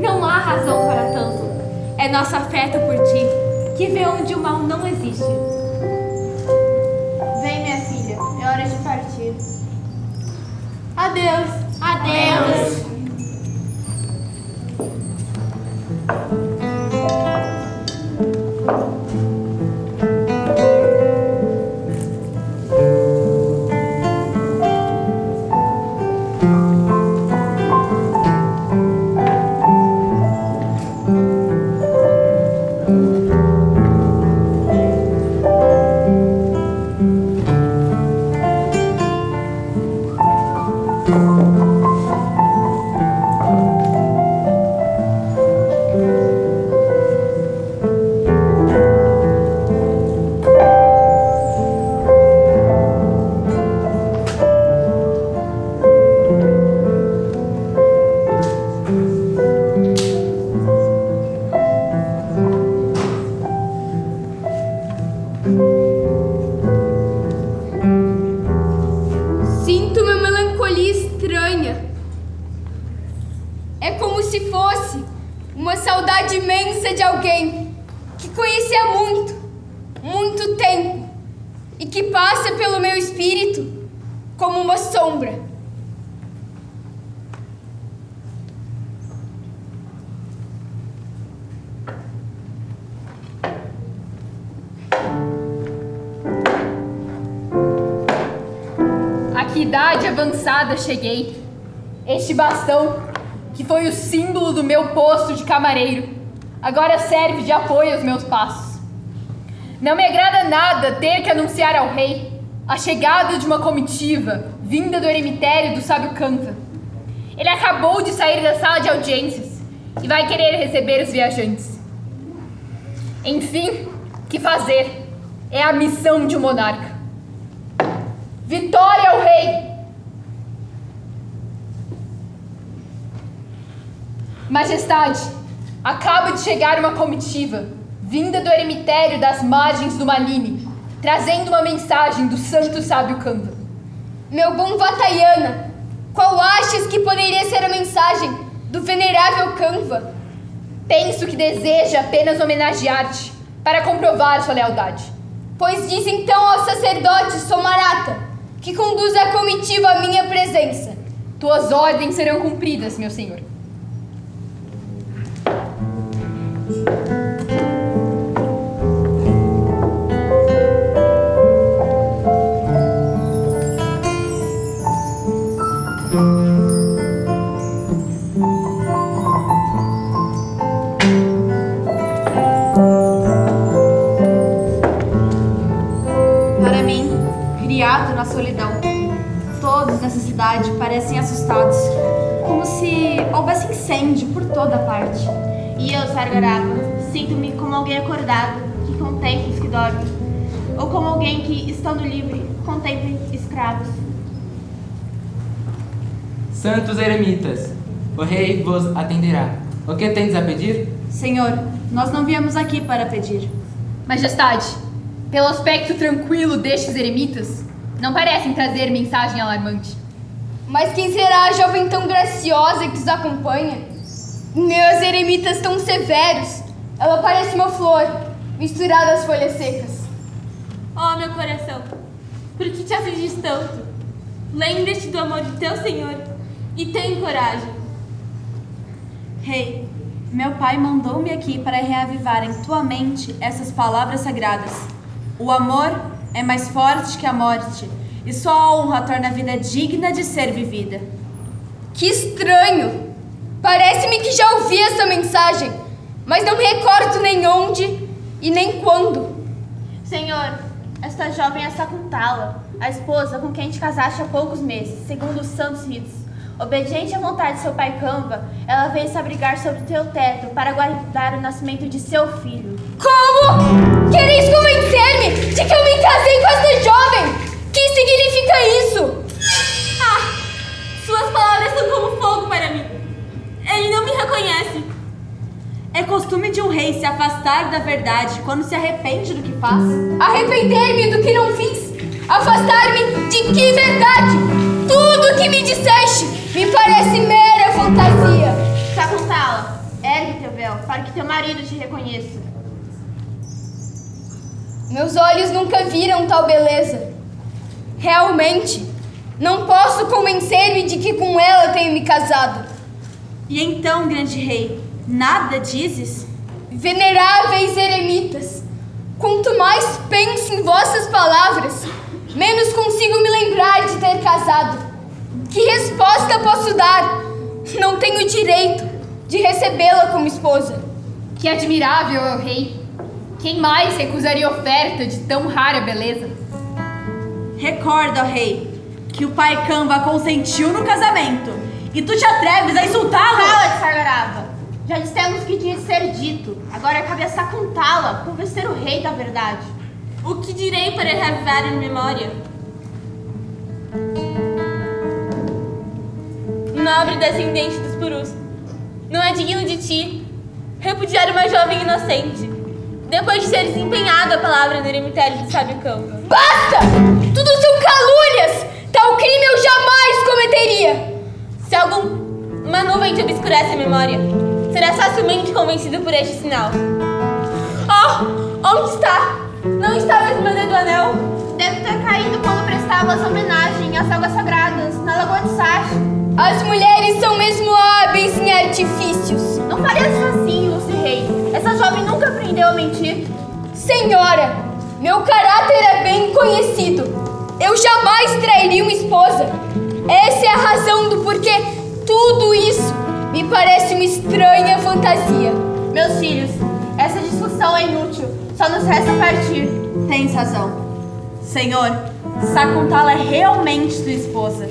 Speaker 3: Não há razão para tanto. É nosso afeto por ti, que vê onde o mal não existe.
Speaker 5: Vem, minha filha, é hora de partir.
Speaker 10: Adeus.
Speaker 9: Adeus.
Speaker 6: Cheguei. Este bastão, que foi o símbolo do meu posto de camareiro, agora serve de apoio aos meus passos. Não me agrada nada ter que anunciar ao rei a chegada de uma comitiva vinda do eremitério do sábio Canva. Ele acabou de sair da sala de audiências e vai querer receber os viajantes. Enfim, que fazer? É a missão de um monarca. Vitória ao rei! Majestade, acaba de chegar uma comitiva, vinda do eremitério das margens do Malini, trazendo uma mensagem do santo sábio Canva.
Speaker 5: Meu bom Vatayana, qual achas que poderia ser a mensagem do venerável Canva?
Speaker 6: Penso que deseja apenas homenagear-te para comprovar sua lealdade.
Speaker 5: Pois diz então ao sacerdote Somarata que conduz a comitiva à minha presença.
Speaker 6: Tuas ordens serão cumpridas, meu senhor.
Speaker 8: Para
Speaker 10: Eu, Sargaraba, sinto-me como alguém acordado que contempla os que dormem, ou como alguém que, estando livre, contempla escravos.
Speaker 4: Santos eremitas, o rei vos atenderá. O que tendes a pedir?
Speaker 8: Senhor, nós não viemos aqui para pedir.
Speaker 6: Majestade, pelo aspecto tranquilo destes eremitas, não parecem trazer mensagem alarmante.
Speaker 5: Mas quem será a jovem tão graciosa que os acompanha? Meus eremitas tão severos, ela parece uma flor misturada às folhas secas.
Speaker 3: Oh, meu coração, por que te afligis tanto? Lembre-te do amor de teu Senhor e tem coragem.
Speaker 8: Rei, meu pai mandou-me aqui para reavivar em tua mente essas palavras sagradas. O amor é mais forte que a morte, e só a honra torna a vida digna de ser vivida.
Speaker 5: Que estranho! Parece-me que já ouvi essa mensagem, mas não me recordo nem onde e nem quando.
Speaker 10: Senhor, esta jovem é Sakuntala, a esposa com quem te casaste há poucos meses, segundo os santos ritos. Obediente à vontade de seu pai Canva, ela veio se abrigar sobre teu teto para guardar o nascimento de seu filho.
Speaker 5: Como? Quereis convencer-me de que eu me casei com esta jovem? Que significa isso?
Speaker 3: Ah, suas palavras são como fogo para mim. Ele não me reconhece.
Speaker 8: É costume de um rei se afastar da verdade quando se arrepende do que faz.
Speaker 5: Arrepender-me do que não fiz? Afastar-me de que verdade? Tudo que me disseste me parece mera fantasia.
Speaker 10: Sakuntala, ergue teu véu para que teu marido te reconheça.
Speaker 5: Meus olhos nunca viram tal beleza. Realmente, não posso convencer-me de que com ela tenho me casado.
Speaker 8: E então, grande rei, nada dizes?
Speaker 5: Veneráveis eremitas, quanto mais penso em vossas palavras, menos consigo me lembrar de ter casado. Que resposta posso dar? Não tenho direito de recebê-la como esposa.
Speaker 6: Que admirável é o rei. Quem mais recusaria oferta de tão rara beleza?
Speaker 8: Recorda, rei, que o pai Canva consentiu no casamento e tu te atreves a insultá-lo?
Speaker 10: Cala-te, Sargarava. Já dissemos o que tinha de ser dito. Agora cabe a Sakuntala convencer o rei da verdade.
Speaker 3: O que direi para reavivar em memória? Nobre descendente dos Purus, não é digno de ti repudiar uma jovem inocente, depois de ser desempenhado a palavra no eremitério do sábio Canva.
Speaker 5: Basta! Tudo são calúnias! Tal crime eu jamais cometeria!
Speaker 3: Se algum
Speaker 10: Uma nuvem te obscurece a memória. Serás facilmente convencido por este sinal. Oh, onde está? Não está mais meu dedo anel?
Speaker 15: Deve ter caído quando prestava homenagem às águas sagradas, na Lagoa de Sachi.
Speaker 5: As mulheres são mesmo hábeis em artifícios.
Speaker 10: Não isso assim, Lucy Rei. Essa jovem nunca aprendeu a mentir.
Speaker 5: Senhora, meu caráter é bem conhecido. Eu jamais trairia uma esposa. Essa é a razão do porquê tudo isso me parece uma estranha fantasia.
Speaker 10: Meus filhos, essa discussão é inútil. Só nos resta partir.
Speaker 8: Tens razão. Senhor, Sakuntala é realmente sua esposa.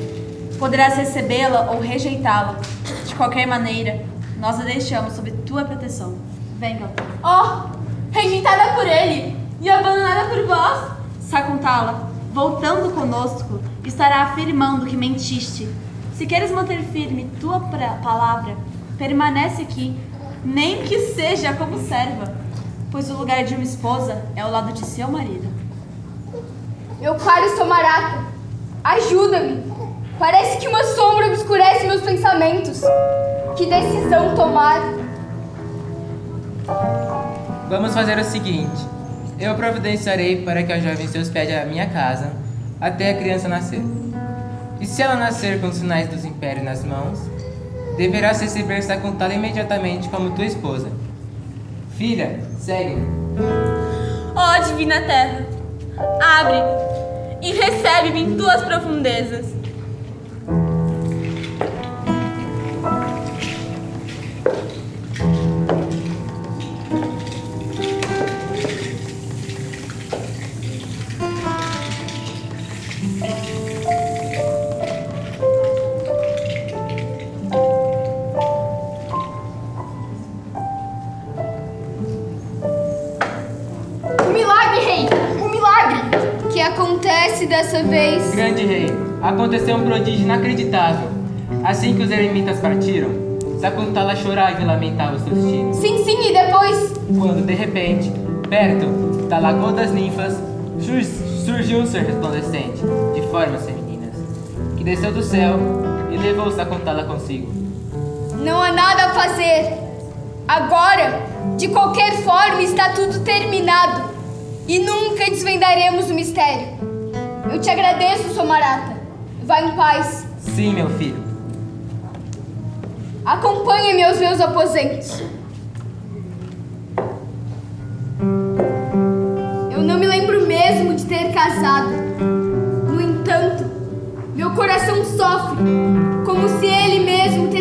Speaker 8: Poderás recebê-la ou rejeitá-la. De qualquer maneira, nós a deixamos sob tua proteção. Venham.
Speaker 10: Oh, rejeitada por ele e abandonada por vós.
Speaker 8: Sakuntala, voltando conosco, estará afirmando que mentiste. Se queres manter firme tua palavra, permanece aqui, nem que seja como serva, pois o lugar de uma esposa é ao lado de seu marido.
Speaker 5: Meu caro Somarata, ajuda-me. Parece que uma sombra obscurece meus pensamentos. Que decisão tomar?
Speaker 4: Vamos fazer o seguinte: eu providenciarei para que a jovem se hospede à minha casa até a criança nascer. E se ela nascer com os sinais dos impérios nas mãos, deverás receber Sakuntala imediatamente como tua esposa. Filha, segue.
Speaker 10: Ó oh, divina terra, abre e recebe-me em tuas profundezas.
Speaker 4: Aconteceu um prodígio inacreditável. Assim que os eremitas partiram, Sakuntala chorava e lamentava os seus tiros.
Speaker 5: Sim, sim, e depois?
Speaker 4: Quando, de repente, perto da Lagoa das Ninfas, surgiu um ser resplandecente, de formas femininas, que desceu do céu e levou Sakuntala consigo.
Speaker 5: Não há nada a fazer. Agora, de qualquer forma, está tudo terminado. E nunca desvendaremos o mistério. Eu te agradeço, Somarata. Vá em paz.
Speaker 4: Sim, meu filho.
Speaker 5: Acompanhe-me aos meus aposentos. Eu não me lembro mesmo de ter casado. No entanto, meu coração sofre, como se ele mesmo testemunhasse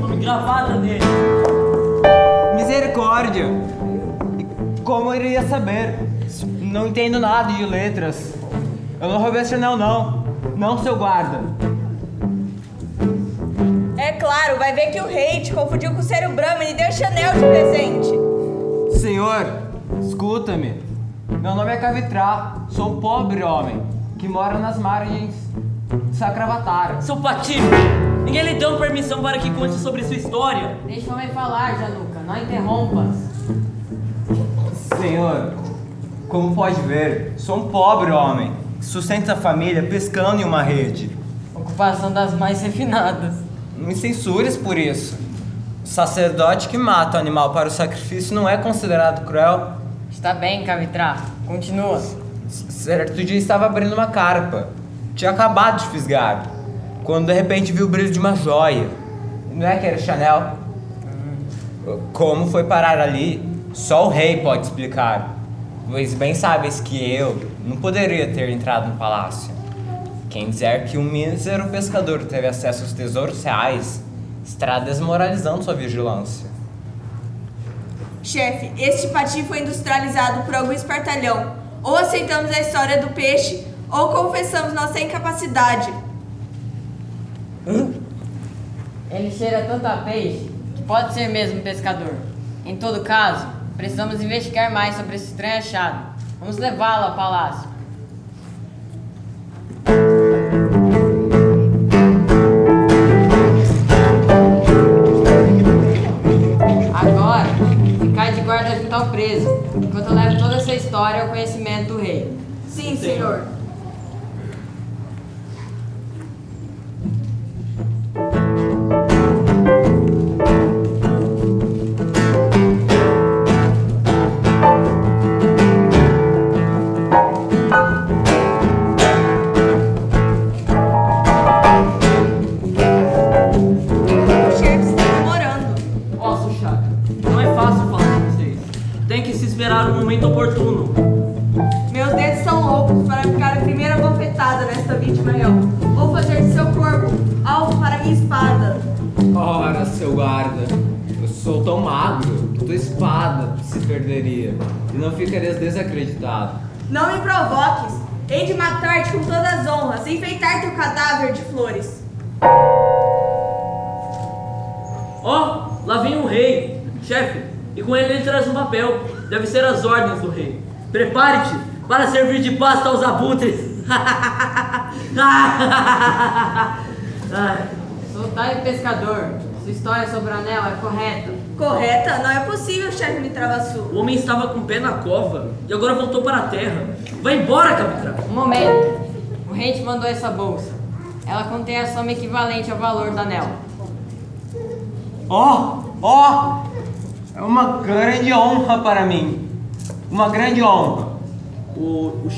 Speaker 12: nome gravadas nele.
Speaker 14: Misericórdia! Como eu iria saber? Não entendo nada de letras. Eu não roubei esse anel, não. Não, seu guarda.
Speaker 8: É claro, vai ver que o rei te confundiu com o Sério Brahman e deu esse anel de presente.
Speaker 14: Senhor, Escuta-me. Meu nome é Cavitrar. Sou um pobre homem que mora nas margens de Sacravatara.
Speaker 12: Seu patife! Ninguém lhe deu permissão para que conte sobre sua história.
Speaker 4: Deixa eu falar, Januca. Não interrompas.
Speaker 14: Senhor, como pode ver, sou um pobre homem que sustenta a família pescando em uma rede.
Speaker 4: Ocupação das mais refinadas.
Speaker 14: Não me censures por isso. O sacerdote que mata o animal para o sacrifício não é considerado cruel
Speaker 4: Está bem, Cavitra. Continua.
Speaker 14: Certo dia estava abrindo uma carpa. Tinha acabado de fisgar. Quando de repente vi o brilho de uma joia. Não é que era Chanel? Como foi parar ali, só o rei pode explicar. Pois bem sabes que eu não poderia ter entrado no palácio. Quem dizer que um mísero pescador teve acesso aos tesouros reais estará desmoralizando sua vigilância.
Speaker 8: Chefe, este pati foi industrializado por algum espartalhão. Ou aceitamos a história do peixe, ou confessamos nossa incapacidade.
Speaker 16: Ele cheira tanto a peixe que pode ser mesmo pescador. Em todo caso, precisamos investigar mais sobre esse estranho achado. Vamos levá-lo ao palácio. Agora, ficai de guarda junto ao preso, enquanto eu levo toda essa história ao conhecimento do rei.
Speaker 8: Sim, senhor.
Speaker 12: Momento oportuno.
Speaker 8: Meus dedos são loucos para ficar a primeira bofetada nesta vítima real. Vou fazer de seu corpo alvo para minha espada.
Speaker 14: Ora, seu guarda, eu sou tão magro que tua espada se perderia e não ficarias desacreditado.
Speaker 8: Não me provoques. Hei de matar-te com todas as honras e enfeitar teu cadáver de flores.
Speaker 12: Ó, lá vem o rei, chefe, e com ele ele traz um papel. Deve ser as ordens do rei. Prepare-te para servir de pasta aos abutres.
Speaker 16: Taio Pescador. Sua história sobre o anel é correta.
Speaker 8: Correta? Não é possível, chefe Mitravaçu.
Speaker 12: O homem estava com o pé na cova e agora voltou para a terra. Vai embora, Camitra.
Speaker 16: Um momento. O rei te mandou essa bolsa. Ela contém a soma equivalente ao valor do anel.
Speaker 14: Ó, ó, é uma grande honra para mim. Uma grande honra.
Speaker 12: O, o,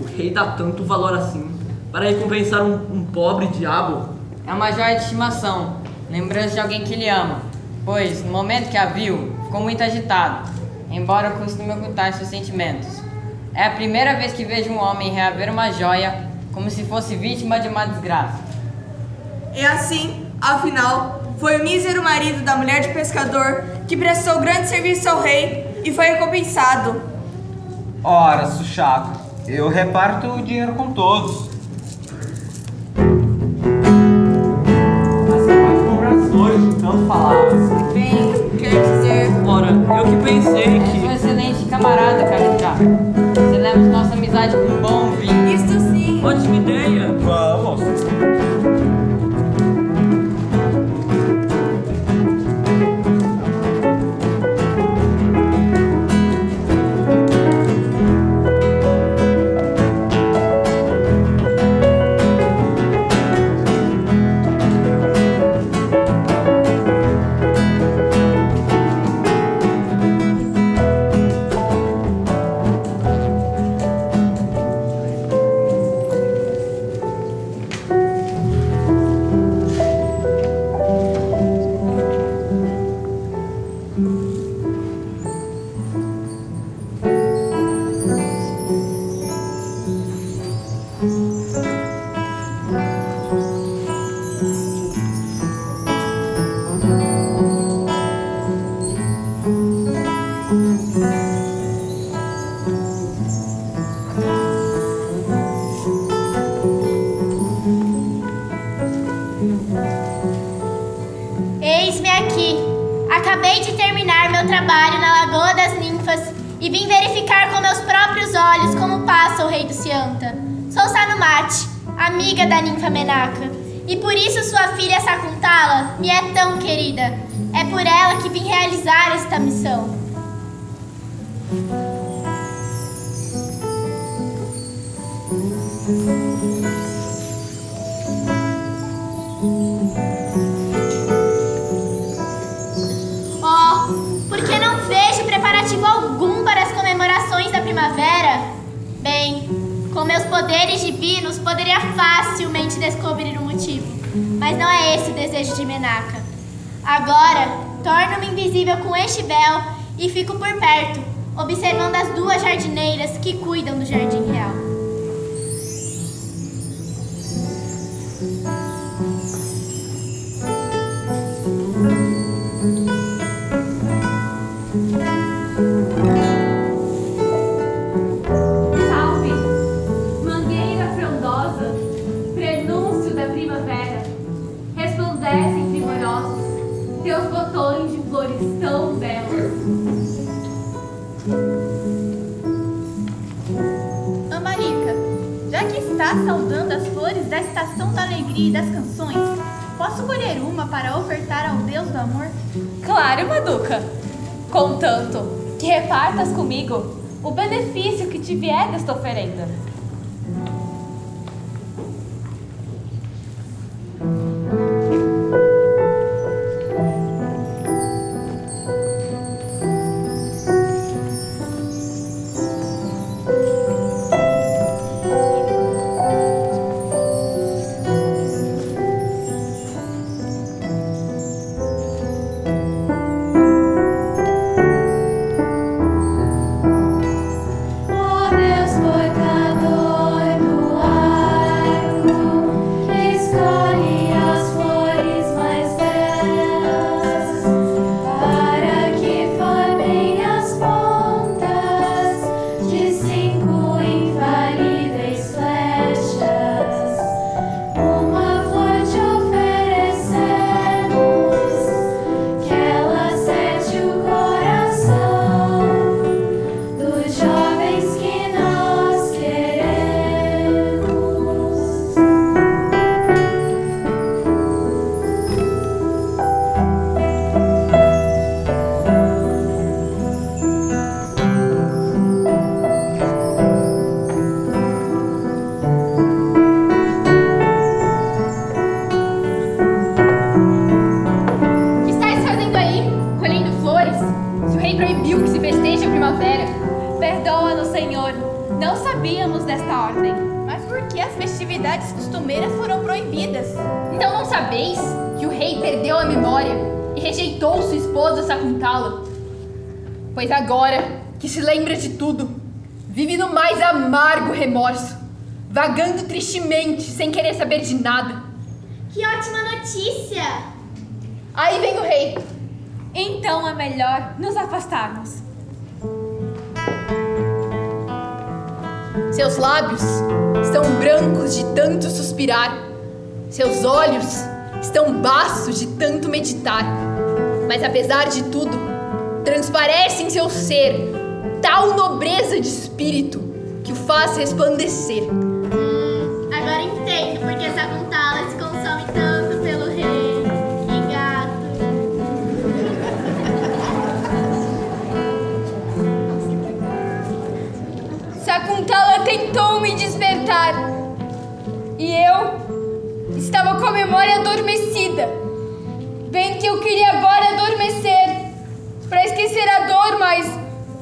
Speaker 12: o rei dá tanto valor assim para recompensar um, um pobre diabo.
Speaker 16: É uma joia de estimação, lembrança de alguém que ele ama. Pois, no momento que a viu, ficou muito agitado, embora costume ocultar seus sentimentos. É a primeira vez que vejo um homem reaver uma joia como se fosse vítima de uma desgraça.
Speaker 8: E assim, afinal, foi o mísero marido da mulher de pescador que prestou grande serviço ao rei e foi recompensado.
Speaker 14: Ora, Suchaco, eu reparto o dinheiro com todos. Mas você pode comprar as flores de tanto falavas.
Speaker 8: Bem, quer dizer.
Speaker 12: Ora, eu que pensei
Speaker 16: que. É um excelente camarada, Calitrá. Celebra nossa amizade com um bom
Speaker 9: olhos como passa o rei do Cianta. Sou Sanumate, amiga da ninfa Menaka, e por isso sua filha Sakuntala me é tão querida. É por ela que vim realizar esta missão. poderes divinos, poderia facilmente descobrir o motivo. Mas não é esse o desejo de Menaka. Agora, torno-me invisível com este véu e fico por perto, observando as duas jardineiras que cuidam do jardim real.
Speaker 3: Te vier desta oferenda.
Speaker 6: Nada.
Speaker 9: Que ótima notícia!
Speaker 6: Aí vem o rei.
Speaker 3: Então é melhor nos afastarmos.
Speaker 6: Seus lábios estão brancos de tanto suspirar. Seus olhos estão baços de tanto meditar. Mas apesar de tudo, transparece em seu ser tal nobreza de espírito que o faz resplandecer.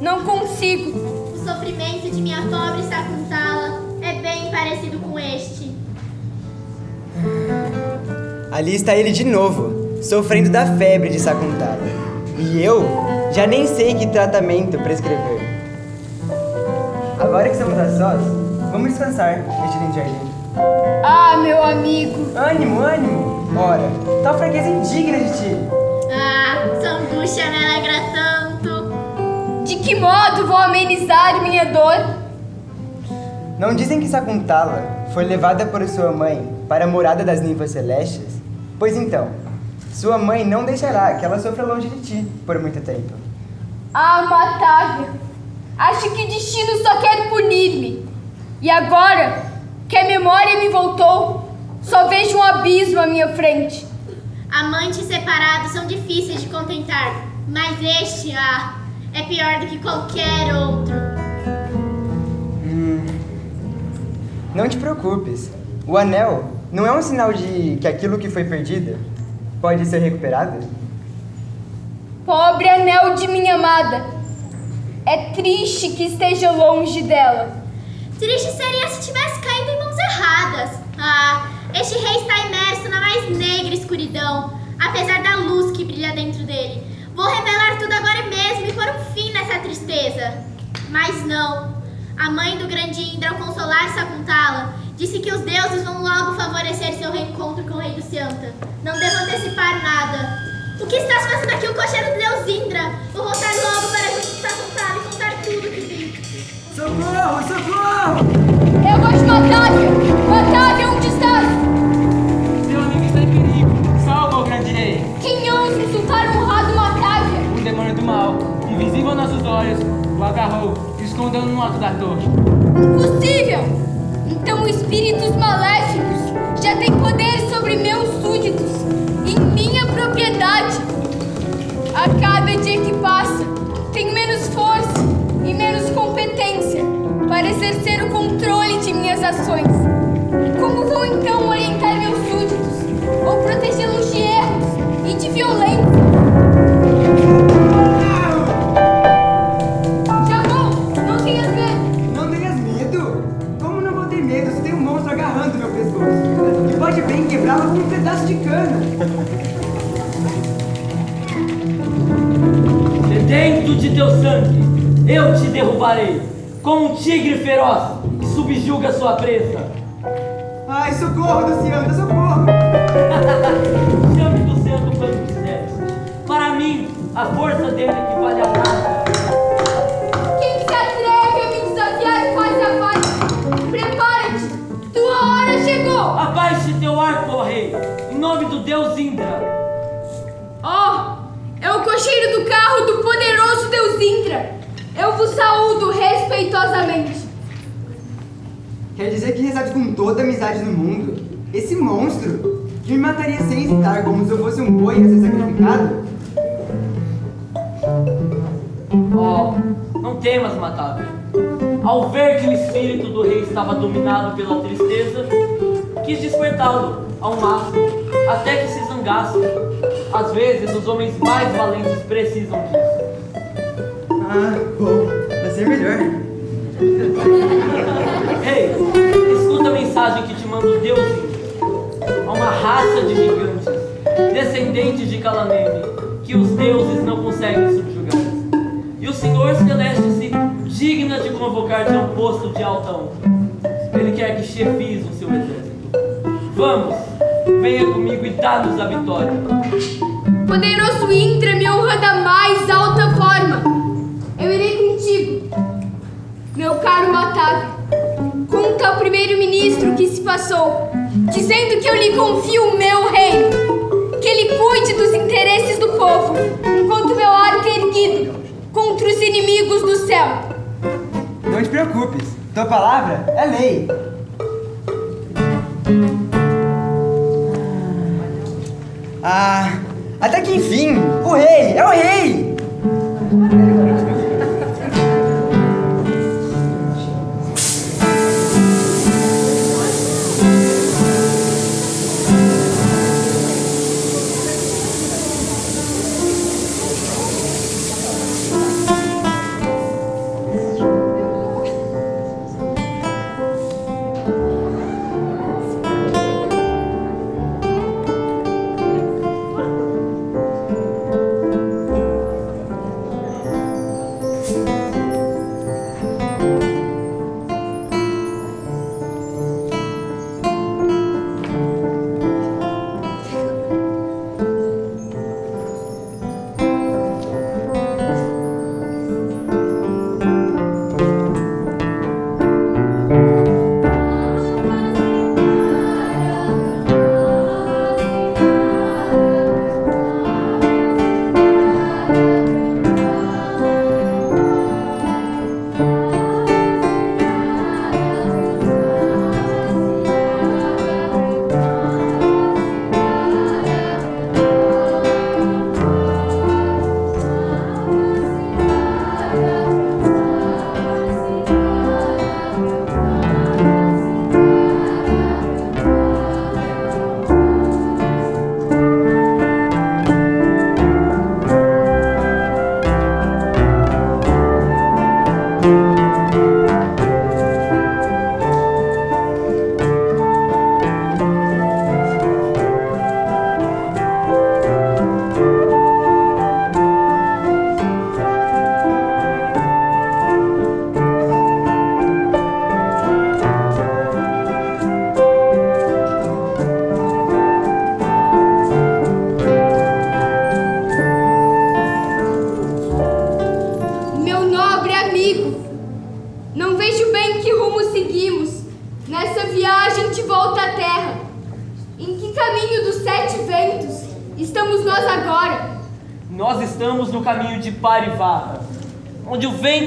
Speaker 17: Não consigo.
Speaker 9: O sofrimento de minha pobre Sakuntala é bem parecido com este.
Speaker 11: Ali está ele de novo, sofrendo da febre de Sakuntala. E eu já nem sei que tratamento prescrever. Agora que estamos a sós, vamos descansar neste lindo jardim.
Speaker 17: Ah, meu amigo.
Speaker 11: Ânimo, ânimo. Ora, tal fraqueza indigna de ti.
Speaker 9: Ah, angústia me alegra tanto.
Speaker 17: De que modo vou amenizar minha dor?
Speaker 11: Não dizem que Sakuntala foi levada por sua mãe para a morada das ninfas celestes? Pois então, sua mãe não deixará que ela sofra longe de ti por muito tempo.
Speaker 17: Ah, Matávia, acho que o destino só quer punir-me. E agora que a memória me voltou, só vejo um abismo à minha frente.
Speaker 9: Amantes separados são difíceis de contentar, mas este, ah, é pior do que qualquer outro.
Speaker 11: Hum, não te preocupes. O anel não é um sinal de que aquilo que foi perdido pode ser recuperado?
Speaker 17: Pobre anel de minha amada. É triste que esteja longe dela.
Speaker 9: Triste seria se tivesse caído em mãos erradas. Ah, Este rei está imerso na mais negra escuridão, apesar da luz que brilha dentro dele. Vou revelar tudo agora mesmo e pôr um fim nessa tristeza. Mas não. A mãe do grande Indra, ao consolar Sakuntala, disse que os deuses vão logo favorecer seu reencontro com o rei do Sianta. Não devo antecipar nada. O que estás fazendo aqui, o cocheiro do deus Indra? Vou voltar logo para junto de Sakuntala e contar tudo que vi.
Speaker 18: Socorro, socorro!
Speaker 5: Eu vou te matar, Matávia, onde
Speaker 4: nossos olhos, o agarrou e escondeu no alto da torre.
Speaker 5: Possível! Então espíritos maléficos já têm poder sobre meus súditos, em minha propriedade. A cada dia que passa, tenho menos força e menos competência para exercer o controle de minhas ações. Como vou então orientar meus súditos ou protegê-los de erros e de violência?
Speaker 11: Pedaço de cana.
Speaker 12: Sedento de teu sangue, eu te derrubarei, como um tigre feroz que subjuga sua presa.
Speaker 11: Ai, socorro, Luciana, socorro!
Speaker 12: Chame do centro quando quiseres. Para mim, a força dele equivale a nada. Abaixe teu arco, ó rei, em nome do deus Indra.
Speaker 5: Oh, é o cocheiro do carro do poderoso Deus Indra! Eu vos saúdo respeitosamente.
Speaker 11: Quer dizer que recebe com toda a amizade do mundo? Esse monstro que me mataria sem hesitar como se eu fosse um boi a ser sacrificado?
Speaker 12: Oh, não temas, Matável. Ao ver que o espírito do rei estava dominado pela tristeza, quis despertá-lo ao máximo, até que se zangasse. Às vezes, os homens mais valentes precisam disso.
Speaker 11: Ah, bom, vai ser melhor.
Speaker 12: Rei, escuta a mensagem que te manda o Deus. Há uma raça de gigantes, descendentes de Calamene, que os deuses não conseguem subjugar. E o Senhor Celeste se digna de convocar-te a um posto de alta honra. Ele quer que chefies o seu exército. Vamos, venha comigo e dá-nos a vitória.
Speaker 5: Poderoso Indra me honra da mais alta forma. Eu irei contigo. Meu caro Matave, conta ao primeiro-ministro o que se passou, dizendo que eu lhe confio o meu reino, que ele cuide dos interesses do povo, enquanto meu arco é erguido contra os inimigos do céu.
Speaker 11: Não te preocupes, tua palavra é lei. Ah, até que enfim, o rei, é o rei!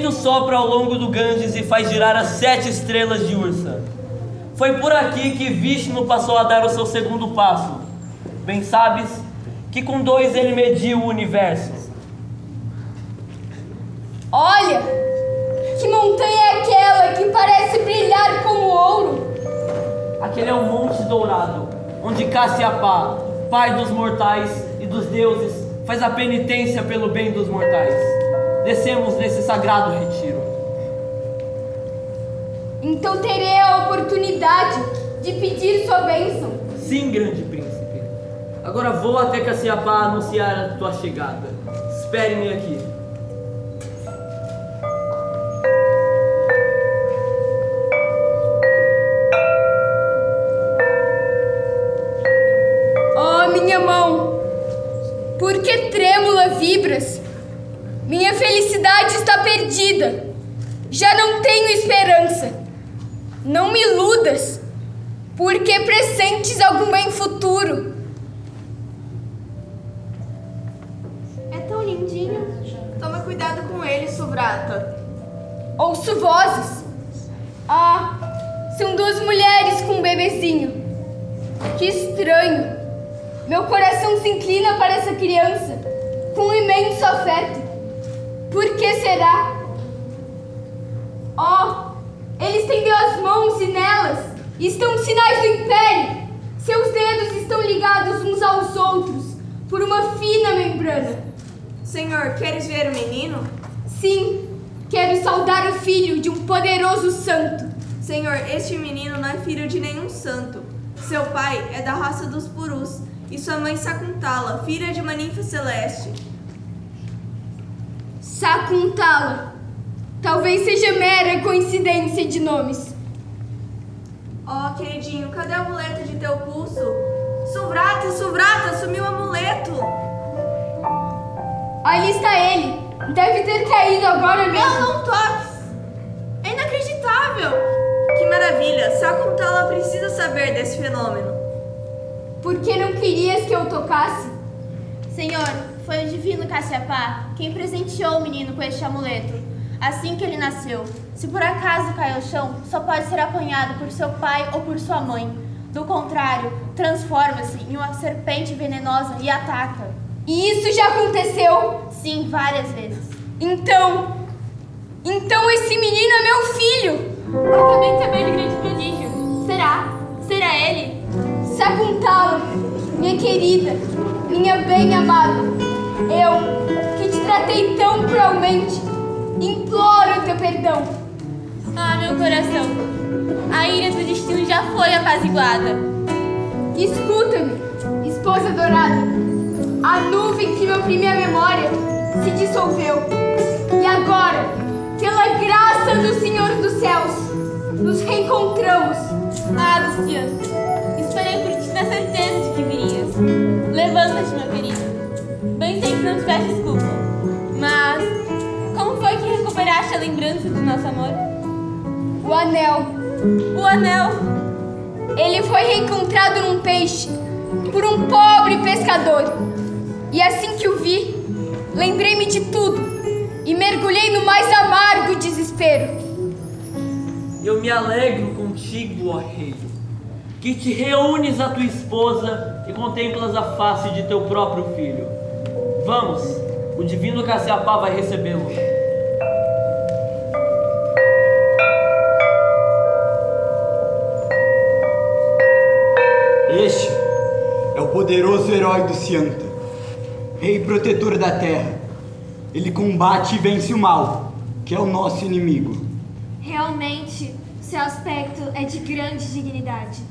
Speaker 12: Vento sopra ao longo do Ganges e faz girar as sete estrelas de Ursa. Foi por aqui que Vishnu passou a dar o seu segundo passo. Bem sabes que com dois ele mediu o universo.
Speaker 5: Olha! Que montanha é aquela que parece brilhar como ouro?
Speaker 12: Aquele é o Monte Dourado, onde Cassiapá, pai dos mortais e dos deuses, faz a penitência pelo bem dos mortais. Descemos nesse sagrado retiro.
Speaker 5: Então terei a oportunidade de pedir sua bênção.
Speaker 12: Sim, grande príncipe. Agora vou até Cassiapá anunciar a tua chegada. Espere-me aqui.
Speaker 8: Cuidado com ele, Suvrata.
Speaker 5: Ouço vozes. Ah, são duas mulheres com um bebezinho. Que estranho. Meu coração se inclina para essa criança com um imenso afeto. Por que será? Oh, ele estendeu as mãos e nelas estão sinais do império. Seus dedos estão ligados uns aos outros por uma fina membrana.
Speaker 8: Senhor, queres ver o menino?
Speaker 5: Sim, quero saudar o filho de um poderoso santo.
Speaker 8: Senhor, este menino não é filho de nenhum santo. Seu pai é da raça dos Purus e sua mãe Sakuntala, filha de uma ninfa celeste.
Speaker 5: Sakuntala. Talvez seja mera coincidência de nomes.
Speaker 8: Oh, queridinho, cadê o amuleto de teu pulso? Suvrata, Suvrata, sumiu o amuleto.
Speaker 5: Ali está ele. Deve ter caído agora mesmo.
Speaker 8: Não, não toques. É inacreditável. Que maravilha. Sakuntala precisa saber desse fenômeno.
Speaker 5: Por que não querias que eu tocasse?
Speaker 10: Senhor, foi o divino Cassiapá quem presenteou o menino com este amuleto. Assim que ele nasceu, se por acaso cai ao chão, só pode ser apanhado por seu pai ou por sua mãe. Do contrário, transforma-se em uma serpente venenosa e ataca.
Speaker 5: E isso já aconteceu?
Speaker 10: Sim, várias vezes.
Speaker 5: Então, então esse menino é meu filho.
Speaker 10: Acabei de saber de grande prodígio. Será? Será ele?
Speaker 5: Sakuntala, minha querida, minha bem amada, eu que te tratei tão cruelmente, imploro teu perdão.
Speaker 10: Ah, meu coração, a ira do destino já foi apaziguada.
Speaker 5: Escuta-me, esposa dourada, a nuvem que me oprimia a memória se dissolveu. E agora, pela graça do Senhor dos céus, nos reencontramos.
Speaker 10: Ah, Luciano, esperei por ti na certeza de que virias. Levanta-te, meu querido. Bem sei que não te peço desculpa, mas como foi que recuperaste a lembrança do nosso amor?
Speaker 5: O anel.
Speaker 10: O anel?
Speaker 5: Ele foi reencontrado num peixe por um pobre pescador. E assim que o vi, lembrei-me de tudo e mergulhei no mais amargo desespero.
Speaker 12: Eu me alegro contigo, ó rei, que te reúnes à tua esposa e contemplas a face de teu próprio filho. Vamos, o divino Cassiapá vai recebê-lo.
Speaker 13: Este é o poderoso herói do Cianta, rei protetor da terra. Ele combate e vence o mal, que é o nosso inimigo.
Speaker 5: Realmente, seu aspecto é de grande dignidade.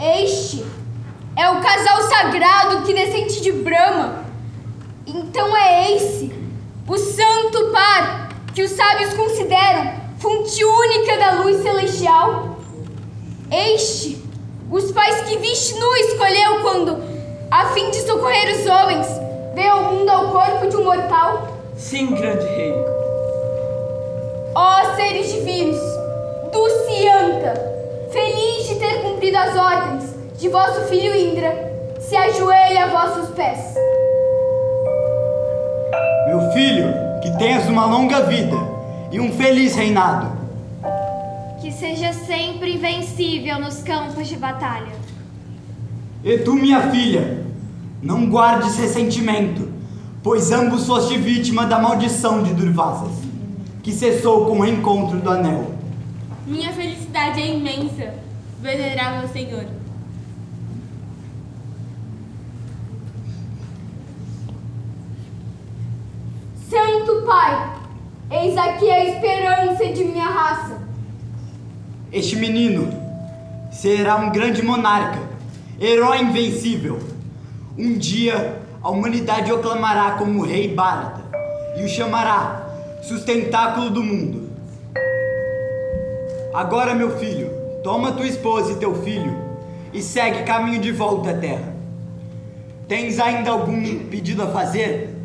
Speaker 5: Este é o casal sagrado que descende de Brahma. Então é esse, o santo par que os sábios consideram fonte única da luz celestial. Este, os pais que Vishnu escolheu quando, a fim de socorrer os homens, veio ao mundo ao corpo de um mortal.
Speaker 12: Sim, grande rei.
Speaker 5: Ó seres divinos, do Cianta, feliz de ter cumprido as ordens de vosso filho Indra se ajoelhe a vossos pés.
Speaker 13: Meu filho, que tenhas uma longa vida e um feliz reinado.
Speaker 3: Seja sempre invencível nos campos de batalha.
Speaker 13: E tu, minha filha, não guardes ressentimento, pois ambos foste vítima da maldição de Durvasas, que cessou com o encontro do anel.
Speaker 10: Minha felicidade é imensa, venerável Senhor.
Speaker 5: Santo Pai, eis aqui a esperança de minha raça.
Speaker 13: Este menino será um grande monarca, herói invencível. Um dia a humanidade o aclamará como rei Bharata e o chamará sustentáculo do mundo. Agora, meu filho, toma tua esposa e teu filho e segue caminho de volta à terra. Tens ainda algum pedido a fazer?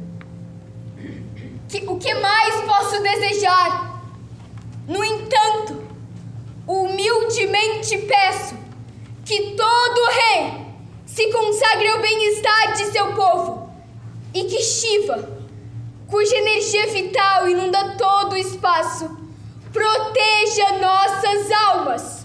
Speaker 5: Que, o que mais posso desejar? No entanto, humildemente peço que todo rei se consagre ao bem-estar de seu povo e que Shiva, cuja energia vital inunda todo o espaço, proteja nossas almas.